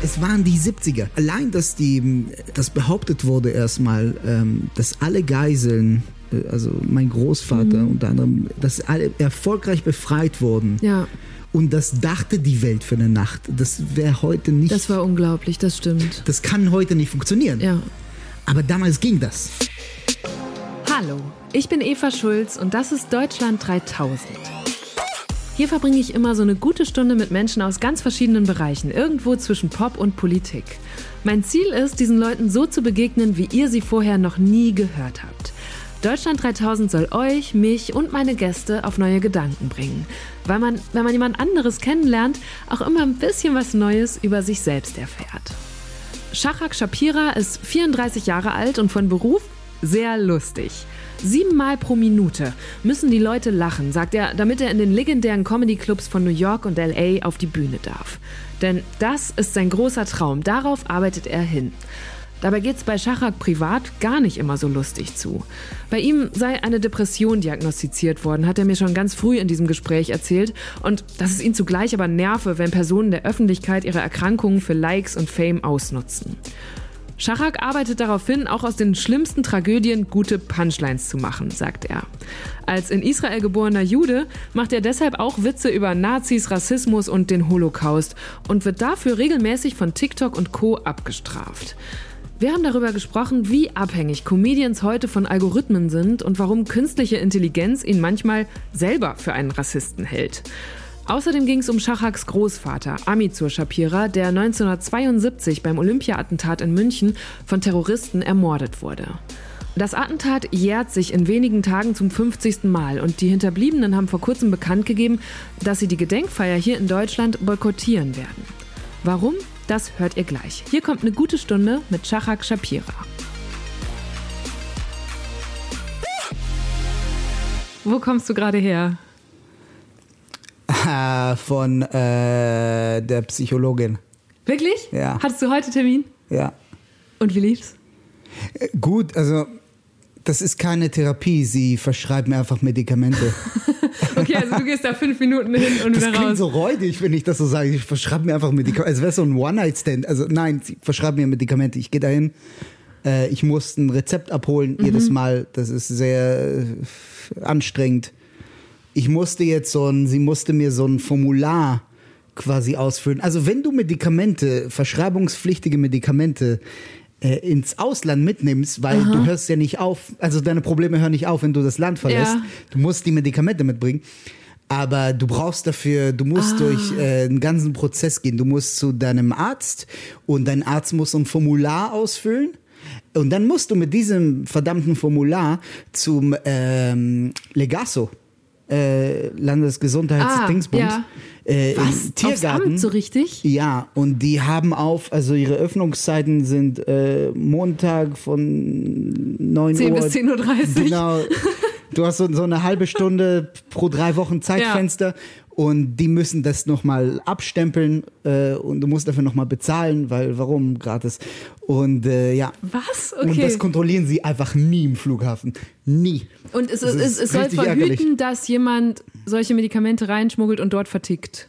Es waren die 70er. Allein, dass die, das behauptet wurde erstmal, ähm, dass alle Geiseln, äh, also mein Großvater Mhm. unter anderem, dass alle erfolgreich befreit wurden. Ja, Und das dachte die Welt für eine Nacht. Das wäre heute nicht. das war unglaublich, das stimmt. das kann heute nicht funktionieren. Ja. Aber damals ging das. Hallo, ich bin Eva Schulz und das ist Deutschland 3000. Hier verbringe ich immer so eine gute Stunde mit Menschen aus ganz verschiedenen Bereichen, irgendwo zwischen Pop und Politik. Mein Ziel ist, diesen Leuten so zu begegnen, wie ihr sie vorher noch nie gehört habt. Deutschland 3000 soll euch, mich und meine Gäste auf neue Gedanken bringen, weil man, wenn man jemand anderes kennenlernt, auch immer ein bisschen was Neues über sich selbst erfährt. Shahak Shapira ist 34 Jahre alt und von Beruf sehr lustig. Siebenmal pro Minute müssen die Leute lachen, sagt er, damit er in den legendären Comedy-Clubs von New York und LA auf die Bühne darf. Denn das ist sein großer Traum, darauf arbeitet er hin. Dabei geht's bei Schachak privat gar nicht immer so lustig zu. Bei ihm sei eine Depression diagnostiziert worden, hat er mir schon ganz früh in diesem Gespräch erzählt. Und dass es ihn zugleich aber nerve, wenn Personen der Öffentlichkeit ihre Erkrankungen für Likes und Fame ausnutzen. Schachak arbeitet darauf hin, auch aus den schlimmsten Tragödien gute Punchlines zu machen, sagt er. Als in Israel geborener Jude macht er deshalb auch Witze über Nazis, Rassismus und den Holocaust und wird dafür regelmäßig von TikTok und Co. abgestraft. Wir haben darüber gesprochen, wie abhängig Comedians heute von Algorithmen sind und warum künstliche Intelligenz ihn manchmal selber für einen Rassisten hält. Außerdem ging es um Schachaks Großvater, Amizur Shapira, der 1972 beim Olympia-Attentat in München von Terroristen ermordet wurde. Das Attentat jährt sich in wenigen Tagen zum 50. Mal und die Hinterbliebenen haben vor kurzem bekannt gegeben, dass sie die Gedenkfeier hier in Deutschland boykottieren werden. Warum? Das hört ihr gleich. Hier kommt eine gute Stunde mit Shachak Shapira. Wo kommst du gerade her? Ah, Von äh, der Psychologin. Wirklich? Ja. Hattest du heute Termin? Ja. Und wie lief's? Äh, Gut, also das ist keine Therapie. Sie verschreibt mir einfach Medikamente. Okay, also du gehst da fünf Minuten hin und Das wieder klingt raus. so räudig, wenn ich das so sage. Ich verschreibe mir einfach Medikamente. Es wäre so ein One-Night-Stand. Also nein, sie verschreibt mir Medikamente. Ich gehe dahin. Äh, ich muss ein Rezept abholen Mhm. jedes Mal. Das ist sehr äh, anstrengend. Ich musste jetzt so ein, sie musste mir so ein Formular quasi ausfüllen. Also wenn du Medikamente, verschreibungspflichtige Medikamente äh, ins Ausland mitnimmst, weil du hörst ja nicht auf, also deine Probleme hören nicht auf, wenn du das Land verlässt. Ja. Du musst die Medikamente mitbringen. Aber du brauchst dafür, du musst durch äh, einen ganzen Prozess gehen. Du musst zu deinem Arzt und dein Arzt muss so ein Formular ausfüllen. Und dann musst du mit diesem verdammten Formular zum ähm, Legaso, äh, Landesgesundheitsdingsbund, Ah, ja. äh, Was? im Aufs Tiergarten. Amt so richtig? Ja, und die haben auf, also ihre Öffnungszeiten sind äh, Montag von 9 10 Uhr. bis 10.30 Uhr. Genau. Du hast so, so eine halbe Stunde pro drei Wochen Zeitfenster und die müssen das nochmal abstempeln äh, und du musst dafür nochmal bezahlen, weil warum gratis? Und äh, ja. Was? Und Okay. das kontrollieren sie einfach nie im Flughafen. Nie. Und es, es, ist es soll verhüten, ärgerlich. dass jemand solche Medikamente reinschmuggelt und dort vertickt.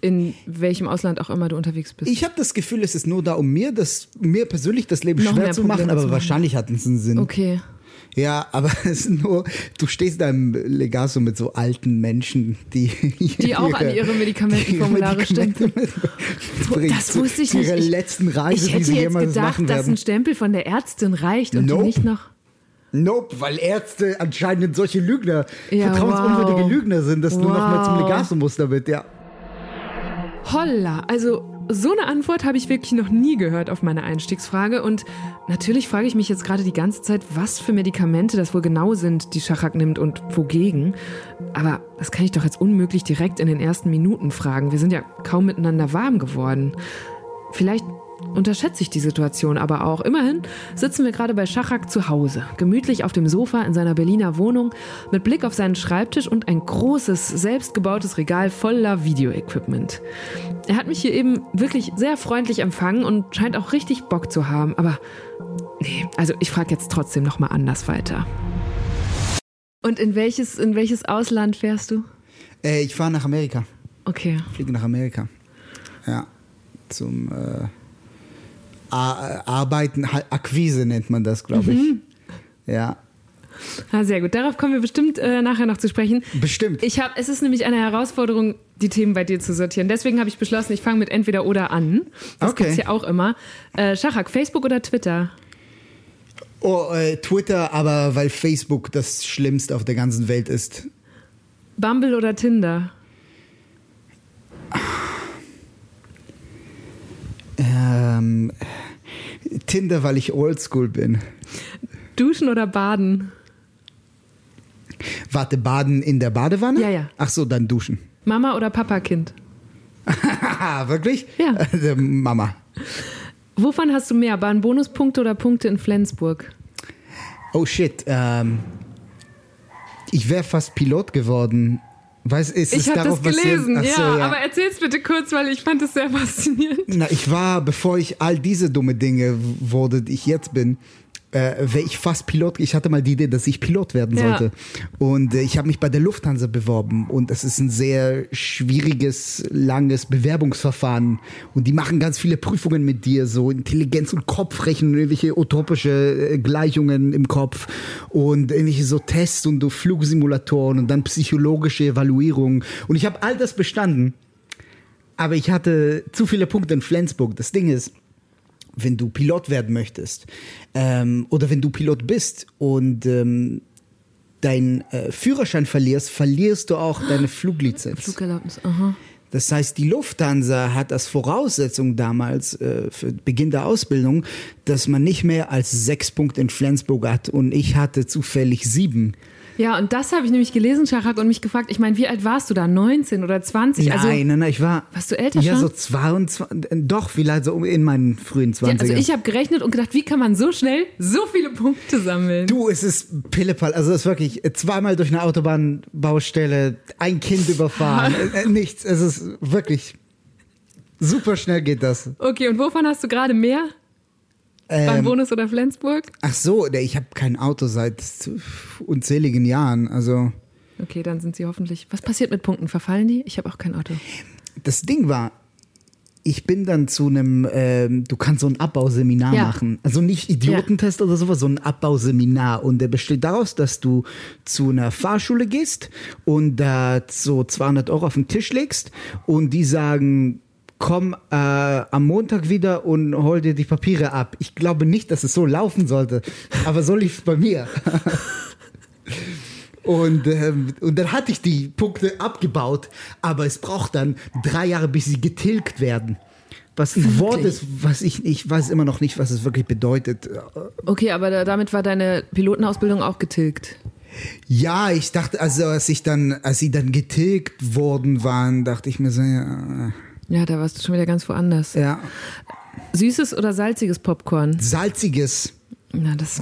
In welchem Ausland auch immer du unterwegs bist. Ich habe das Gefühl, es ist nur da, um mir das, mir persönlich das Leben Noch schwer zu machen, aber wahrscheinlich hat es einen Sinn. okay. Ja, aber es ist nur, du stehst da im Legaso mit so alten Menschen, die Die auch an ihre Medikamentenformulare Medikamente mitbringen. Das wusste ich nicht. ihrer Ich- letzten Reise, Ich die hätte sie jetzt jemals gedacht, machen dass werden. ein Stempel von der Ärztin reicht und Nope. nicht noch. Nope, weil Ärzte anscheinend solche Lügner, Ja, vertrauensunwürdige wow. Lügner sind, dass du noch mal zum Wow. Legaso musst damit, ja. Holla, also so eine Antwort habe ich wirklich noch nie gehört auf meine Einstiegsfrage. Und natürlich frage ich mich jetzt gerade die ganze Zeit, was für Medikamente das wohl genau sind, die Schachak nimmt und wogegen. Aber das kann ich doch jetzt unmöglich direkt in den ersten Minuten fragen. Wir sind ja kaum miteinander warm geworden. Vielleicht unterschätze ich die Situation aber auch. Immerhin sitzen wir gerade bei Schachak zu Hause, gemütlich auf dem Sofa in seiner Berliner Wohnung, mit Blick auf seinen Schreibtisch und ein großes, selbstgebautes Regal voller Videoequipment. Er hat mich hier eben wirklich sehr freundlich empfangen und scheint auch richtig Bock zu haben, aber nee, also ich frage jetzt trotzdem noch mal anders weiter. Und in welches, in welches Ausland fährst du? Äh, ich fahre nach Amerika. Okay. Fliege nach Amerika. Ja. zum äh, Arbeiten, Akquise nennt man das, glaube ich. Ja, Ah, sehr gut. Darauf kommen wir bestimmt äh, nachher noch zu sprechen. bestimmt. Ich habe, es ist nämlich eine Herausforderung, die Themen bei dir zu sortieren. Deswegen habe ich beschlossen, ich fange mit entweder oder an. Das Okay. gibt's ja auch immer. Äh, Schachak, Facebook oder Twitter? Oh, äh, Twitter, aber weil Facebook das Schlimmste auf der ganzen Welt ist. Bumble oder Tinder? Ähm, Tinder, weil ich oldschool bin. Duschen oder Baden? Warte, baden in der Badewanne? Ja, ja. Ach so, dann duschen. Mama oder Papakind? Wirklich? Ja. Äh, Mama. Wovon hast du mehr? Waren Bonuspunkte oder Punkte in Flensburg? Oh shit. Ähm, ich wäre fast Pilot geworden. Was ist Ich habe das gelesen, ja, so, aber erzähl's bitte kurz, weil ich fand es sehr faszinierend. Na, ich war, bevor ich all diese dumme Dinge wurde, die ich jetzt bin, äh, wäre ich fast Pilot. Ich hatte mal die Idee, dass ich Pilot werden Ja. sollte. Und äh, ich habe mich bei der Lufthansa beworben. Und es ist ein sehr schwieriges, langes Bewerbungsverfahren. Und die machen ganz viele Prüfungen mit dir, so Intelligenz- und Kopfrechnen, irgendwelche utopische äh, Gleichungen im Kopf und irgendwelche so Tests und so Flugsimulatoren und dann psychologische Evaluierungen. Und ich habe all das bestanden. Aber ich hatte zu viele Punkte in Flensburg. Das Ding ist, wenn du Pilot werden möchtest ähm, oder wenn du Pilot bist und ähm, deinen äh, Führerschein verlierst, verlierst du auch deine Fluglizenz. Flugerlaubnis, aha. Das heißt, die Lufthansa hat als Voraussetzung damals äh, für Beginn der Ausbildung, dass man nicht mehr als sechs Punkte in Flensburg hat und ich hatte zufällig sieben. Ja, und das habe ich nämlich gelesen, Schachak, und mich gefragt, ich meine, wie alt warst du da? 19 oder 20? also, nein, nein, nein, ich war. Warst du älter Ja, schon? so 22, doch, vielleicht so in meinen frühen 20ern. ja, also ich habe gerechnet und gedacht, wie kann man so schnell so viele Punkte sammeln? Du, es ist Pillepalle. Also es ist wirklich äh, zweimal durch eine Autobahnbaustelle, ein Kind überfahren, äh, nichts. Es ist wirklich super schnell geht das. Okay, und wovon hast du gerade mehr? Beim Ähm, Bonus oder Flensburg? ach so, ich habe kein Auto seit unzähligen Jahren. Also Okay, dann sind sie hoffentlich. Was passiert mit Punkten? Verfallen die? Ich habe auch kein Auto. das Ding war, ich bin dann zu einem, ähm, du kannst so ein Abbauseminar Ja. machen. Also nicht Idiotentest oder sowas, so ein Abbauseminar. Und der besteht daraus, dass du zu einer Fahrschule gehst und da so 200 Euro auf den Tisch legst und die sagen, komm äh, am Montag wieder und hol dir die Papiere ab. Ich glaube nicht, dass es so laufen sollte, aber so lief es bei mir. Und, ähm, und dann hatte ich die Punkte abgebaut, aber es braucht dann drei Jahre, bis sie getilgt werden. Was ein Wort ist, was ich, ich weiß immer noch nicht, was es wirklich bedeutet. Okay, aber da, damit war deine Pilotenausbildung auch getilgt. Ja, ich dachte, also als ich dann, als sie dann getilgt worden waren, dachte ich mir so, ja, Ja, da warst du schon wieder ganz woanders. ja Süßes oder salziges Popcorn? salziges, Na, das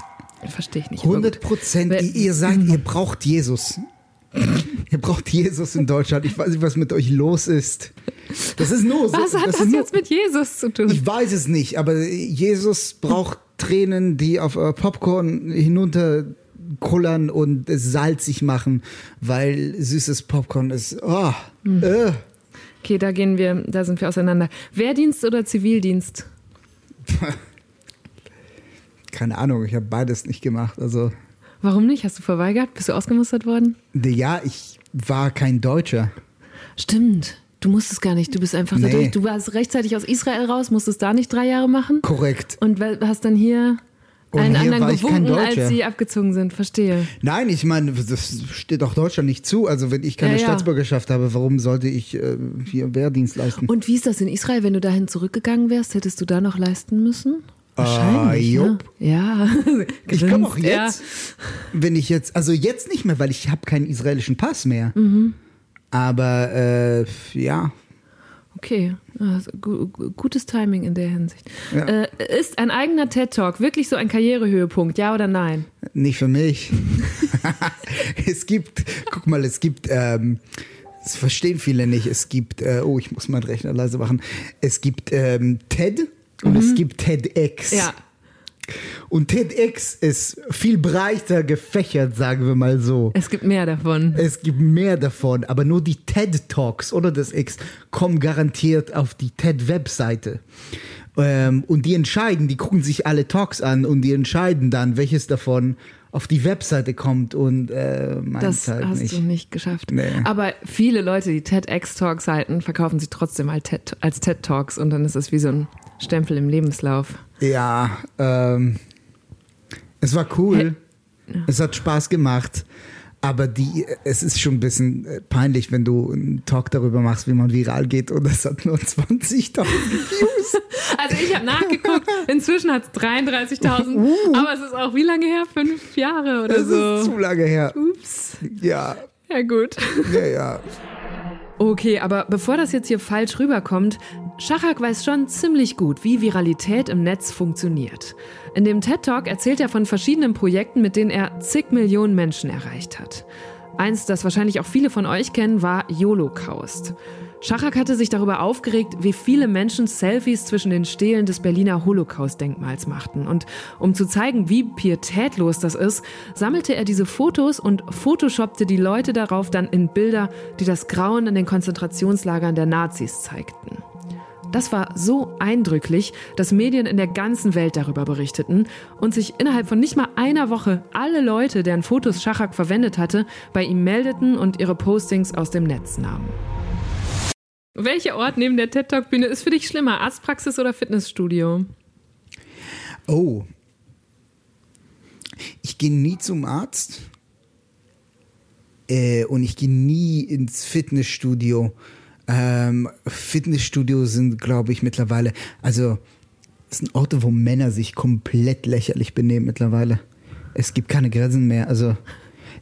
verstehe ich nicht. aber 100 gut. Prozent. Ihr, ihr sagt, ihr braucht Jesus. ihr braucht Jesus in Deutschland. Ich weiß nicht, was mit euch los ist. Das ist nur so. Was hat das das, jetzt mit Jesus zu tun? Ich weiß es nicht, aber Jesus braucht Tränen, die auf euer Popcorn hinunterkullern und es salzig machen, weil süßes Popcorn ist. Oh, Hm. äh. Okay, da gehen wir, da sind wir auseinander. Wehrdienst oder Zivildienst? Keine Ahnung, ich habe beides nicht gemacht. Also, Warum nicht? Hast du verweigert? Bist du ausgemustert worden? ja, ich war kein Deutscher. Stimmt. Du musstest gar nicht. Du bist einfach Nee. dadurch. Du warst rechtzeitig aus Israel raus, musstest da nicht drei Jahre machen Korrekt. und hast dann hier Und einen hier anderen war ich kein gewunken, als sie abgezogen sind. Verstehe. Nein, ich meine, das steht auch Deutschland nicht zu. Also, wenn ich keine Ja, ja. Staatsbürgerschaft habe, warum sollte ich äh, hier Wehrdienst leisten? Und wie ist das in Israel, wenn du dahin zurückgegangen wärst? Hättest du da noch leisten müssen? Wahrscheinlich. Ah, ne? Ja. Ich komme auch Grinst, ja. jetzt, wenn ich jetzt, also jetzt nicht mehr, weil ich habe keinen israelischen Pass mehr. Mhm. Aber äh, ja, Okay, also, gu gu- gutes Timing in der Hinsicht. Ja. Äh, ist ein eigener TED-Talk wirklich so ein Karrierehöhepunkt, ja oder nein? nicht für mich. es gibt, guck mal, es gibt, ähm, das verstehen viele nicht, es gibt, äh, oh, ich muss meinen Rechner leise machen, es gibt ähm, TED und es gibt TEDx. Mhm. Ja. Und TEDx ist viel breiter gefächert, sagen wir mal so. Es gibt mehr davon. Es gibt mehr davon, aber nur die TED Talks oder das X kommen garantiert auf die TED-Webseite. Ähm, und die entscheiden, die gucken sich alle Talks an und die entscheiden dann, welches davon auf die Webseite kommt und äh, das halt hast nicht. du nicht geschafft. Nee. Aber viele Leute, die TEDx-Talks halten, verkaufen sie trotzdem als TED, als TED Talks und dann ist es wie so ein Stempel im Lebenslauf. Ja, ähm, es war cool. Es hat Spaß gemacht. Aber die, es ist schon ein bisschen äh, peinlich, wenn du einen Talk darüber machst, wie man viral geht und es hat nur 20.000 Views. Also ich habe nachgeguckt, inzwischen hat es 33.000, aber es ist auch wie lange her? Fünf Jahre oder Das ist so. zu lange her. Ups. Ja, Ja gut. ja, ja. Okay, aber bevor das jetzt hier falsch rüberkommt, Schachak weiß schon ziemlich gut, wie Viralität im Netz funktioniert. In dem TED Talk erzählt er von verschiedenen Projekten, mit denen er zig Millionen Menschen erreicht hat. Eins, das wahrscheinlich auch viele von euch kennen, war Holocaust. Schachak hatte sich darüber aufgeregt, wie viele Menschen Selfies zwischen den Stelen des Berliner Holocaust-Denkmals machten. Und um zu zeigen, wie pietätlos das ist, sammelte er diese Fotos und photoshoppte die Leute darauf dann in Bilder, die das Grauen in den Konzentrationslagern der Nazis zeigten. Das war so eindrücklich, dass Medien in der ganzen Welt darüber berichteten und sich innerhalb von nicht mal einer Woche alle Leute, deren Fotos Schachak verwendet hatte, bei ihm meldeten und ihre Postings aus dem Netz nahmen. Welcher Ort neben der TED Talk Bühne ist für dich schlimmer, Arztpraxis oder Fitnessstudio? Oh. Ich gehe nie zum Arzt. Äh, und ich gehe nie ins Fitnessstudio. Ähm, Fitnessstudios sind, glaube ich, mittlerweile, also es sind Orte, wo Männer sich komplett lächerlich benehmen mittlerweile. Es gibt keine Grenzen mehr. Also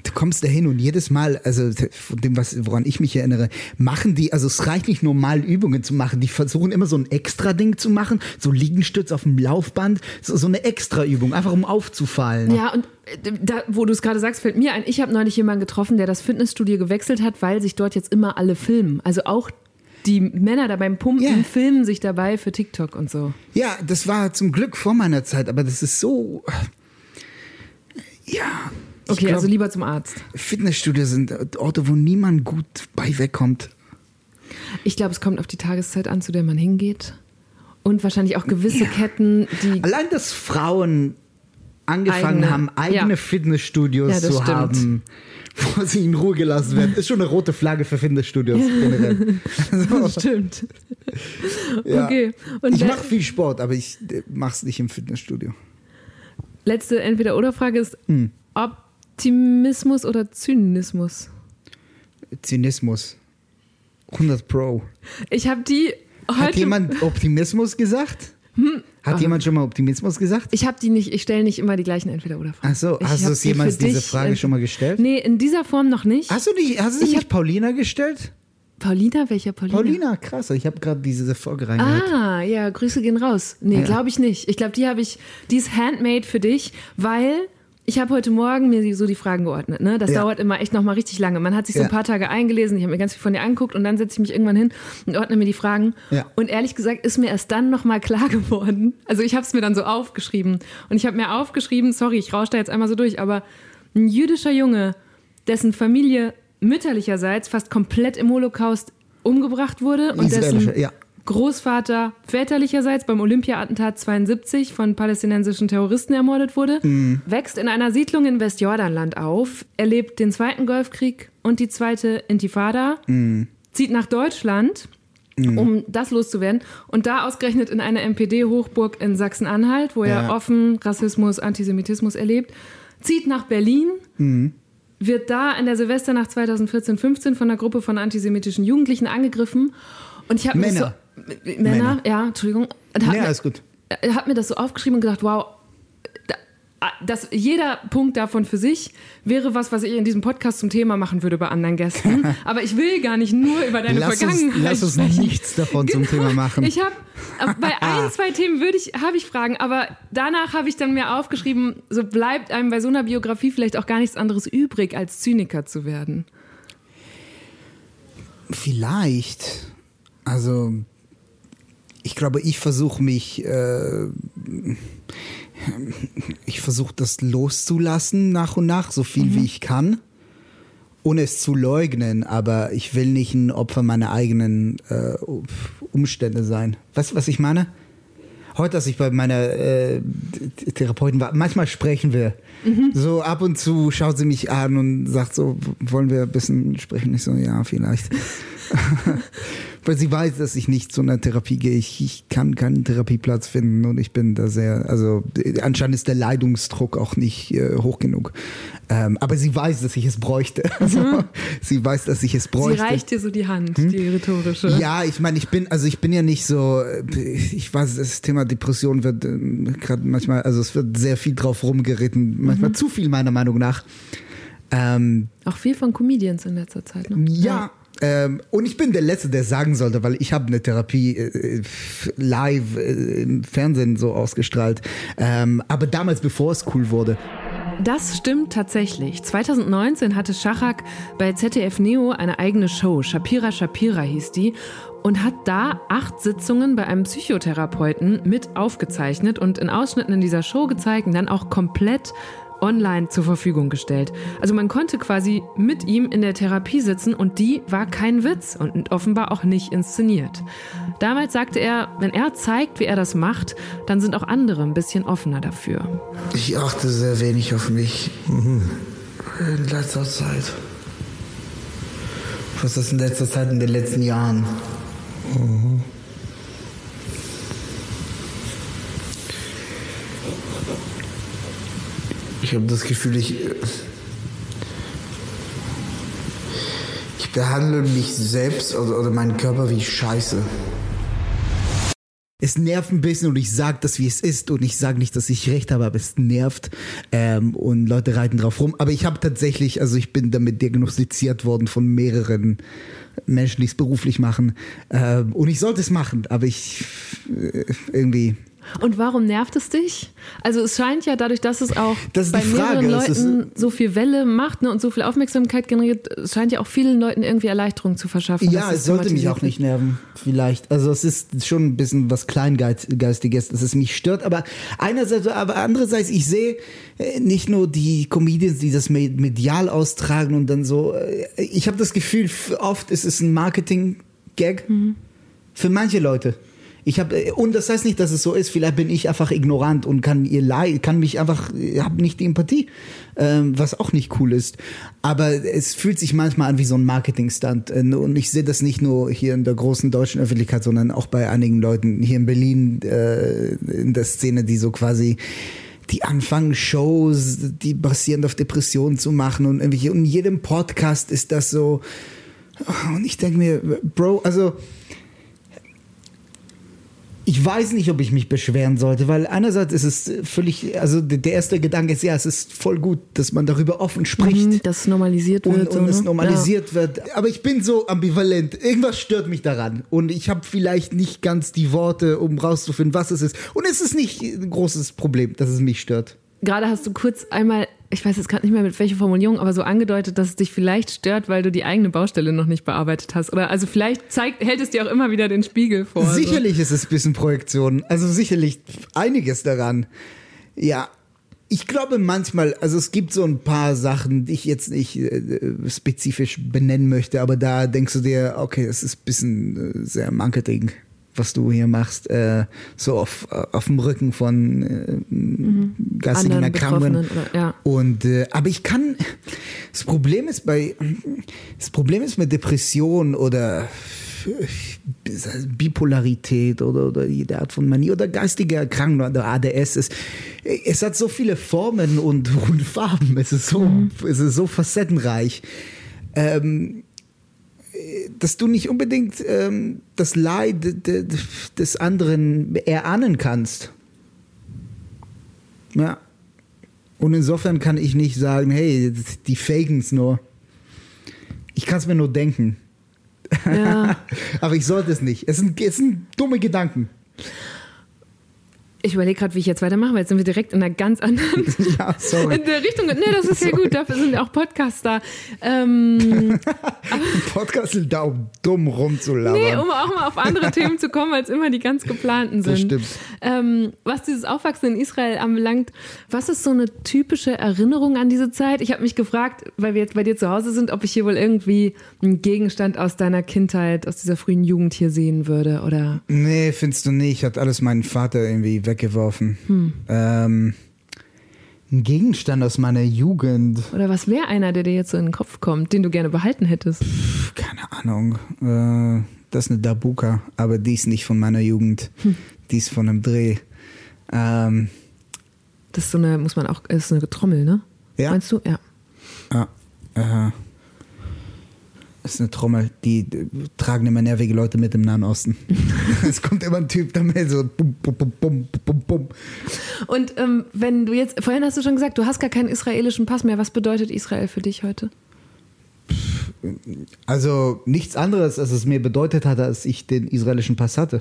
du kommst da hin und jedes Mal, also von dem, was, woran ich mich erinnere, machen die, also es reicht nicht nur mal Übungen zu machen, die versuchen immer so ein Extra-Ding zu machen, so Liegenstütz auf dem Laufband, so, so eine Extra-Übung, einfach um aufzufallen. Ja, und äh, da, wo du es gerade sagst, fällt mir ein, ich habe neulich jemanden getroffen, der das Fitnessstudio gewechselt hat, weil sich dort jetzt immer alle filmen. Also auch die Männer da beim Pumpen Ja. filmen sich dabei für TikTok und so. Ja, das war zum Glück vor meiner Zeit, aber das ist so. Ja. Okay, glaub, also lieber zum Arzt. Fitnessstudios sind Orte, wo niemand gut bei wegkommt. Ich glaube, es kommt auf die Tageszeit an, zu der man hingeht. Und wahrscheinlich auch gewisse Ketten, die. Allein, dass Frauen angefangen Eigene- haben, eigene ja. Fitnessstudios Ja, zu stimmt. haben, wo sie in Ruhe gelassen werden, ist schon eine rote Flagge für Fitnessstudios generell. So, Stimmt. ja. Okay. Und ich mache viel Sport, aber ich äh, mach's nicht im Fitnessstudio. letzte Entweder-Oder-Frage ist: Hm. Optimismus oder Zynismus? Zynismus. 100 Pro. Ich habe die heute. Hat jemand Optimismus gesagt? Hat jemand schon mal Optimismus gesagt? Ich habe die nicht, ich stelle nicht immer die gleichen Entweder-Oder-Fragen. Ach so, Ich hast du es die jemals diese Frage schon mal gestellt? Nee, in dieser Form noch nicht. Hast du nicht, hast du Ich nicht Paulina gestellt? Paulina, welcher Paulina? Paulina, krass. Ich habe gerade diese Folge reingehört. Ah, ja, Grüße gehen raus. Nee, Ja. glaube ich nicht. Ich glaube, die habe ich, die ist handmade für dich, weil ich habe heute Morgen mir so die Fragen geordnet. Ne? Das Ja. dauert immer echt noch mal richtig lange. Man hat sich so Ja. ein paar Tage eingelesen, ich habe mir ganz viel von dir angeguckt und dann setze ich mich irgendwann hin und ordne mir die Fragen. Ja. Und ehrlich gesagt ist mir erst dann noch mal klar geworden. Also ich habe es mir dann so aufgeschrieben und ich habe mir aufgeschrieben, sorry, ich rausche da jetzt einmal so durch, aber ein jüdischer Junge, dessen Familie mütterlicherseits fast komplett im Holocaust umgebracht wurde und dessen ja. Großvater väterlicherseits beim Olympia-Attentat 72 von palästinensischen Terroristen ermordet wurde, Mhm. wächst in einer Siedlung in Westjordanland auf, erlebt den Zweiten Golfkrieg und die zweite Intifada, Mhm. zieht nach Deutschland, um das loszuwerden und da ausgerechnet in einer NPD-Hochburg in Sachsen-Anhalt, wo er Ja. offen Rassismus, Antisemitismus erlebt, zieht nach Berlin, wird da in der Silvesternacht 2014-15 von einer Gruppe von antisemitischen Jugendlichen angegriffen. Und ich habe Männer. so, Männer, Männer. ja, Entschuldigung. Nee, mir- alles gut. er hat mir das so aufgeschrieben und gedacht, wow, da- das, jeder Punkt davon für sich wäre was, was ich in diesem Podcast zum Thema machen würde bei anderen Gästen. Aber ich will gar nicht nur über deine Lass uns, Vergangenheit lass uns sprechen. nichts davon zum Thema machen. Ich habe bei ein, zwei Themen würde ich habe ich Fragen, aber danach habe ich dann mir aufgeschrieben, so bleibt einem bei so einer Biografie vielleicht auch gar nichts anderes übrig, als Zyniker zu werden. Vielleicht. Also, ich glaube, ich versuche mich. Äh, ich versuche das loszulassen nach und nach, so viel mhm. wie ich kann, ohne es zu leugnen, aber ich will nicht ein Opfer meiner eigenen äh, Umstände sein. Weißt du, was ich meine? Heute, als ich bei meiner äh, Therapeutin war, manchmal sprechen wir. Mhm. So ab und zu schaut sie mich an und sagt so, wollen wir ein bisschen sprechen? Ich so, ja, vielleicht. weil sie weiß, dass ich nicht zu einer Therapie gehe. Ich, ich kann keinen Therapieplatz finden und ich bin da sehr, also anscheinend ist der Leidungsdruck auch nicht äh, hoch genug. Ähm, aber sie weiß, dass ich es bräuchte. Also, mhm. sie weiß, dass ich es bräuchte. Sie reicht dir so die Hand, hm? die rhetorische. Ja, ich meine, ich bin, also ich bin ja nicht so, ich weiß, das Thema Depression wird äh, gerade manchmal, also es wird sehr viel drauf rumgeritten, manchmal mhm. zu viel meiner Meinung nach. Ähm, auch viel von Comedians in letzter Zeit. Ne? Ja. Ähm, und ich bin der Letzte, der sagen sollte, weil ich habe eine Therapie äh, live äh, im Fernsehen so ausgestrahlt. Ähm, aber damals, bevor es cool wurde. Das stimmt tatsächlich. 2019 hatte Schachak bei ZDF Neo eine eigene Show. Shapira Shapira hieß die und hat da acht Sitzungen bei einem Psychotherapeuten mit aufgezeichnet und in Ausschnitten in dieser Show gezeigt und dann auch komplett online zur Verfügung gestellt. Also man konnte quasi mit ihm in der Therapie sitzen und die war kein Witz und offenbar auch nicht inszeniert. Damals sagte er, wenn er zeigt, wie er das macht, dann sind auch andere ein bisschen offener dafür. Ich achte sehr wenig auf mich mhm. in letzter Zeit. Was ist in letzter Zeit, in den letzten Jahren? Mhm. Ich habe das Gefühl, ich, ich behandle mich selbst oder, oder meinen Körper wie Scheiße. Es nervt ein bisschen und ich sage das, wie es ist und ich sage nicht, dass ich recht habe, aber es nervt ähm, und Leute reiten drauf rum. Aber ich habe tatsächlich, also ich bin damit diagnostiziert worden von mehreren Menschen, die es beruflich machen ähm, und ich sollte es machen, aber ich äh, irgendwie und warum nervt es dich? Also es scheint ja dadurch, dass es auch bei mehreren Leuten so viel Welle macht ne, und so viel Aufmerksamkeit generiert, es scheint ja auch vielen Leuten irgendwie Erleichterung zu verschaffen. Ja, es sollte mich auch nicht nerven, vielleicht. Also es ist schon ein bisschen was Kleingeistiges, dass es mich stört. Aber einerseits, aber andererseits, ich sehe äh, nicht nur die Comedians, die das medial austragen und dann so. Äh, ich habe das Gefühl, oft ist es ein Marketing-Gag mhm. für manche Leute. Ich habe und das heißt nicht, dass es so ist. Vielleicht bin ich einfach ignorant und kann ihr leid, kann mich einfach, habe nicht die Empathie, ähm, was auch nicht cool ist. Aber es fühlt sich manchmal an wie so ein Marketingstand äh, und ich sehe das nicht nur hier in der großen deutschen Öffentlichkeit, sondern auch bei einigen Leuten hier in Berlin äh, in der Szene, die so quasi die anfangen Shows, die basierend auf Depressionen zu machen und irgendwie in jedem Podcast ist das so. Und ich denke mir, Bro, also ich weiß nicht, ob ich mich beschweren sollte, weil einerseits ist es völlig, also der erste Gedanke ist ja, es ist voll gut, dass man darüber offen spricht. Mhm, dass es normalisiert wird. Und, und es normalisiert ja. wird. Aber ich bin so ambivalent. Irgendwas stört mich daran. Und ich habe vielleicht nicht ganz die Worte, um rauszufinden, was es ist. Und es ist nicht ein großes Problem, dass es mich stört. Gerade hast du kurz einmal ich weiß jetzt gerade nicht mehr mit welcher Formulierung, aber so angedeutet, dass es dich vielleicht stört, weil du die eigene Baustelle noch nicht bearbeitet hast. Oder also vielleicht zeigt, hält es dir auch immer wieder den Spiegel vor. Sicherlich so. ist es ein bisschen Projektion. Also sicherlich einiges daran. Ja. Ich glaube manchmal, also es gibt so ein paar Sachen, die ich jetzt nicht äh, spezifisch benennen möchte, aber da denkst du dir, okay, es ist ein bisschen äh, sehr Marketing was du hier machst, äh, so auf, auf dem Rücken von äh, mhm. geistigen Erkrankungen. Ja. Und äh, aber ich kann. Das Problem ist bei das Problem ist mit Depression oder Bipolarität oder, oder jede Art von Manie oder geistige Erkrankung oder ADS ist, es hat so viele Formen und, und Farben. Es ist so, mhm. es ist so facettenreich. Ähm, dass du nicht unbedingt ähm, das Leid de, de, des anderen erahnen kannst. Ja. Und insofern kann ich nicht sagen, hey, die faken es nur. Ich kann es mir nur denken. Ja. Aber ich sollte es nicht. Es sind, es sind dumme Gedanken. Ich überlege gerade, wie ich jetzt weitermache, weil jetzt sind wir direkt in einer ganz anderen Ja, Richtung. Nee, das ist ja gut, dafür sind ja auch Podcasts da. Ähm, Podcast sind da, um dumm rumzulabern. nee, um auch mal auf andere Themen zu kommen, als immer die ganz geplanten sind. Das stimmt. Ähm, was dieses Aufwachsen in Israel anbelangt, was ist so eine typische Erinnerung an diese Zeit? Ich habe mich gefragt, weil wir jetzt bei dir zu Hause sind, ob ich hier wohl irgendwie einen Gegenstand aus deiner Kindheit, aus dieser frühen Jugend hier sehen würde oder Nee, findest du nicht. Hat alles meinen Vater irgendwie weggeworfen. Hm. Ähm, ein Gegenstand aus meiner Jugend. oder was wäre einer, der dir jetzt so in den Kopf kommt, den du gerne behalten hättest? Pff, Keine Ahnung. Äh, das ist eine Dabuka, aber die ist nicht von meiner Jugend. Hm. Die ist von einem Dreh. Ähm, Das ist so eine, muss man auch, ist so eine Trommel, ne? Ja. Meinst du? Ja. ah, äh, das ist eine Trommel, die äh, tragen immer nervige Leute mit im Nahen Osten. es kommt immer ein Typ damit so bum, bum, bum, bum, bum, bum. Und ähm, wenn du jetzt, vorhin hast du schon gesagt, du hast gar keinen israelischen Pass mehr. Was bedeutet Israel für dich heute? Also nichts anderes, als es mir bedeutet hatte, als ich den israelischen Pass hatte.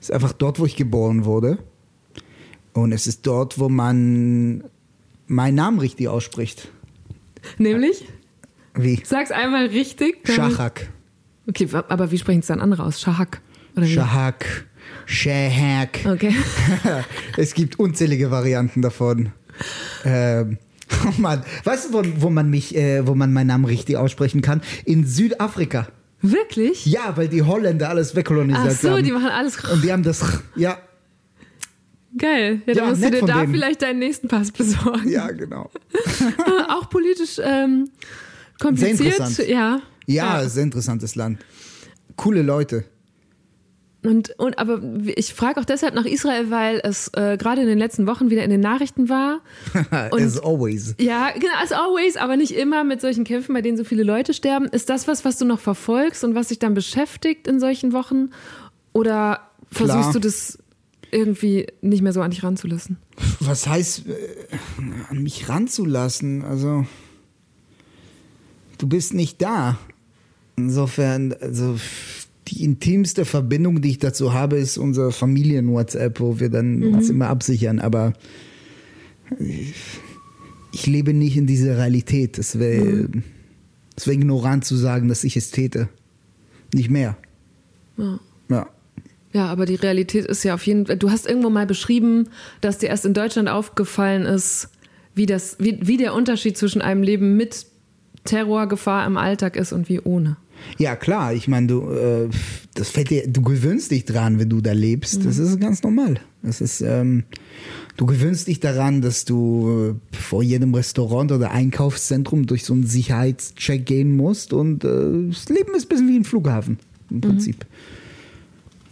Es ist einfach dort, wo ich geboren wurde. Und es ist dort, wo man meinen Namen richtig ausspricht. Nämlich? Wie? Sag's einmal richtig. Schachak. Okay, aber wie sprechen es dann andere aus? Oder wie? Shahak. Shahak. Okay. es gibt unzählige Varianten davon. Ähm, oh Mann. Weißt du, wo, wo man mich, äh, wo man meinen Namen richtig aussprechen kann? In Südafrika. Wirklich? Ja, weil die Holländer alles wegkolonisiert Ach so, haben. die machen alles Und die haben das, ja, geil. Ja, dann Ja, musst du dir da denen. vielleicht deinen nächsten Pass besorgen. ja, genau. Auch politisch ähm, kompliziert. Sehr interessant. Ja. Ja, sehr interessantes Land. Coole Leute. Und, und aber ich frage auch deshalb nach Israel, weil es äh, gerade in den letzten Wochen wieder in den Nachrichten war. Und- As always. Ja, genau, as always, aber nicht immer mit solchen Kämpfen, bei denen so viele Leute sterben. Ist das was, was du noch verfolgst und was dich dann beschäftigt in solchen Wochen? Oder versuchst Klar. du das irgendwie nicht mehr so an dich ranzulassen? Was heißt, äh, an mich ranzulassen? Also, du bist nicht da. Insofern, also, die intimste Verbindung, die ich dazu habe, ist unser Familien-WhatsApp, wo wir dann uns immer absichern. Aber ich, ich lebe nicht in dieser Realität. Es wäre es wär ignorant zu sagen, dass ich es täte. Nicht mehr. Ja. Ja. Ja, aber die Realität ist ja auf jeden Fall. Du hast irgendwo mal beschrieben, dass dir erst in Deutschland aufgefallen ist, wie, das, wie, wie der Unterschied zwischen einem Leben mit Terrorgefahr im Alltag ist und wie ohne. Ja, klar, ich meine, du, äh, das fällt dir, du gewöhnst dich dran, wenn du da lebst. Das ist ganz normal. Das ist, ähm, du gewöhnst dich daran, dass du äh, vor jedem Restaurant oder Einkaufszentrum durch so einen Sicherheitscheck gehen musst und äh, das Leben ist ein bisschen wie ein Flughafen im Prinzip.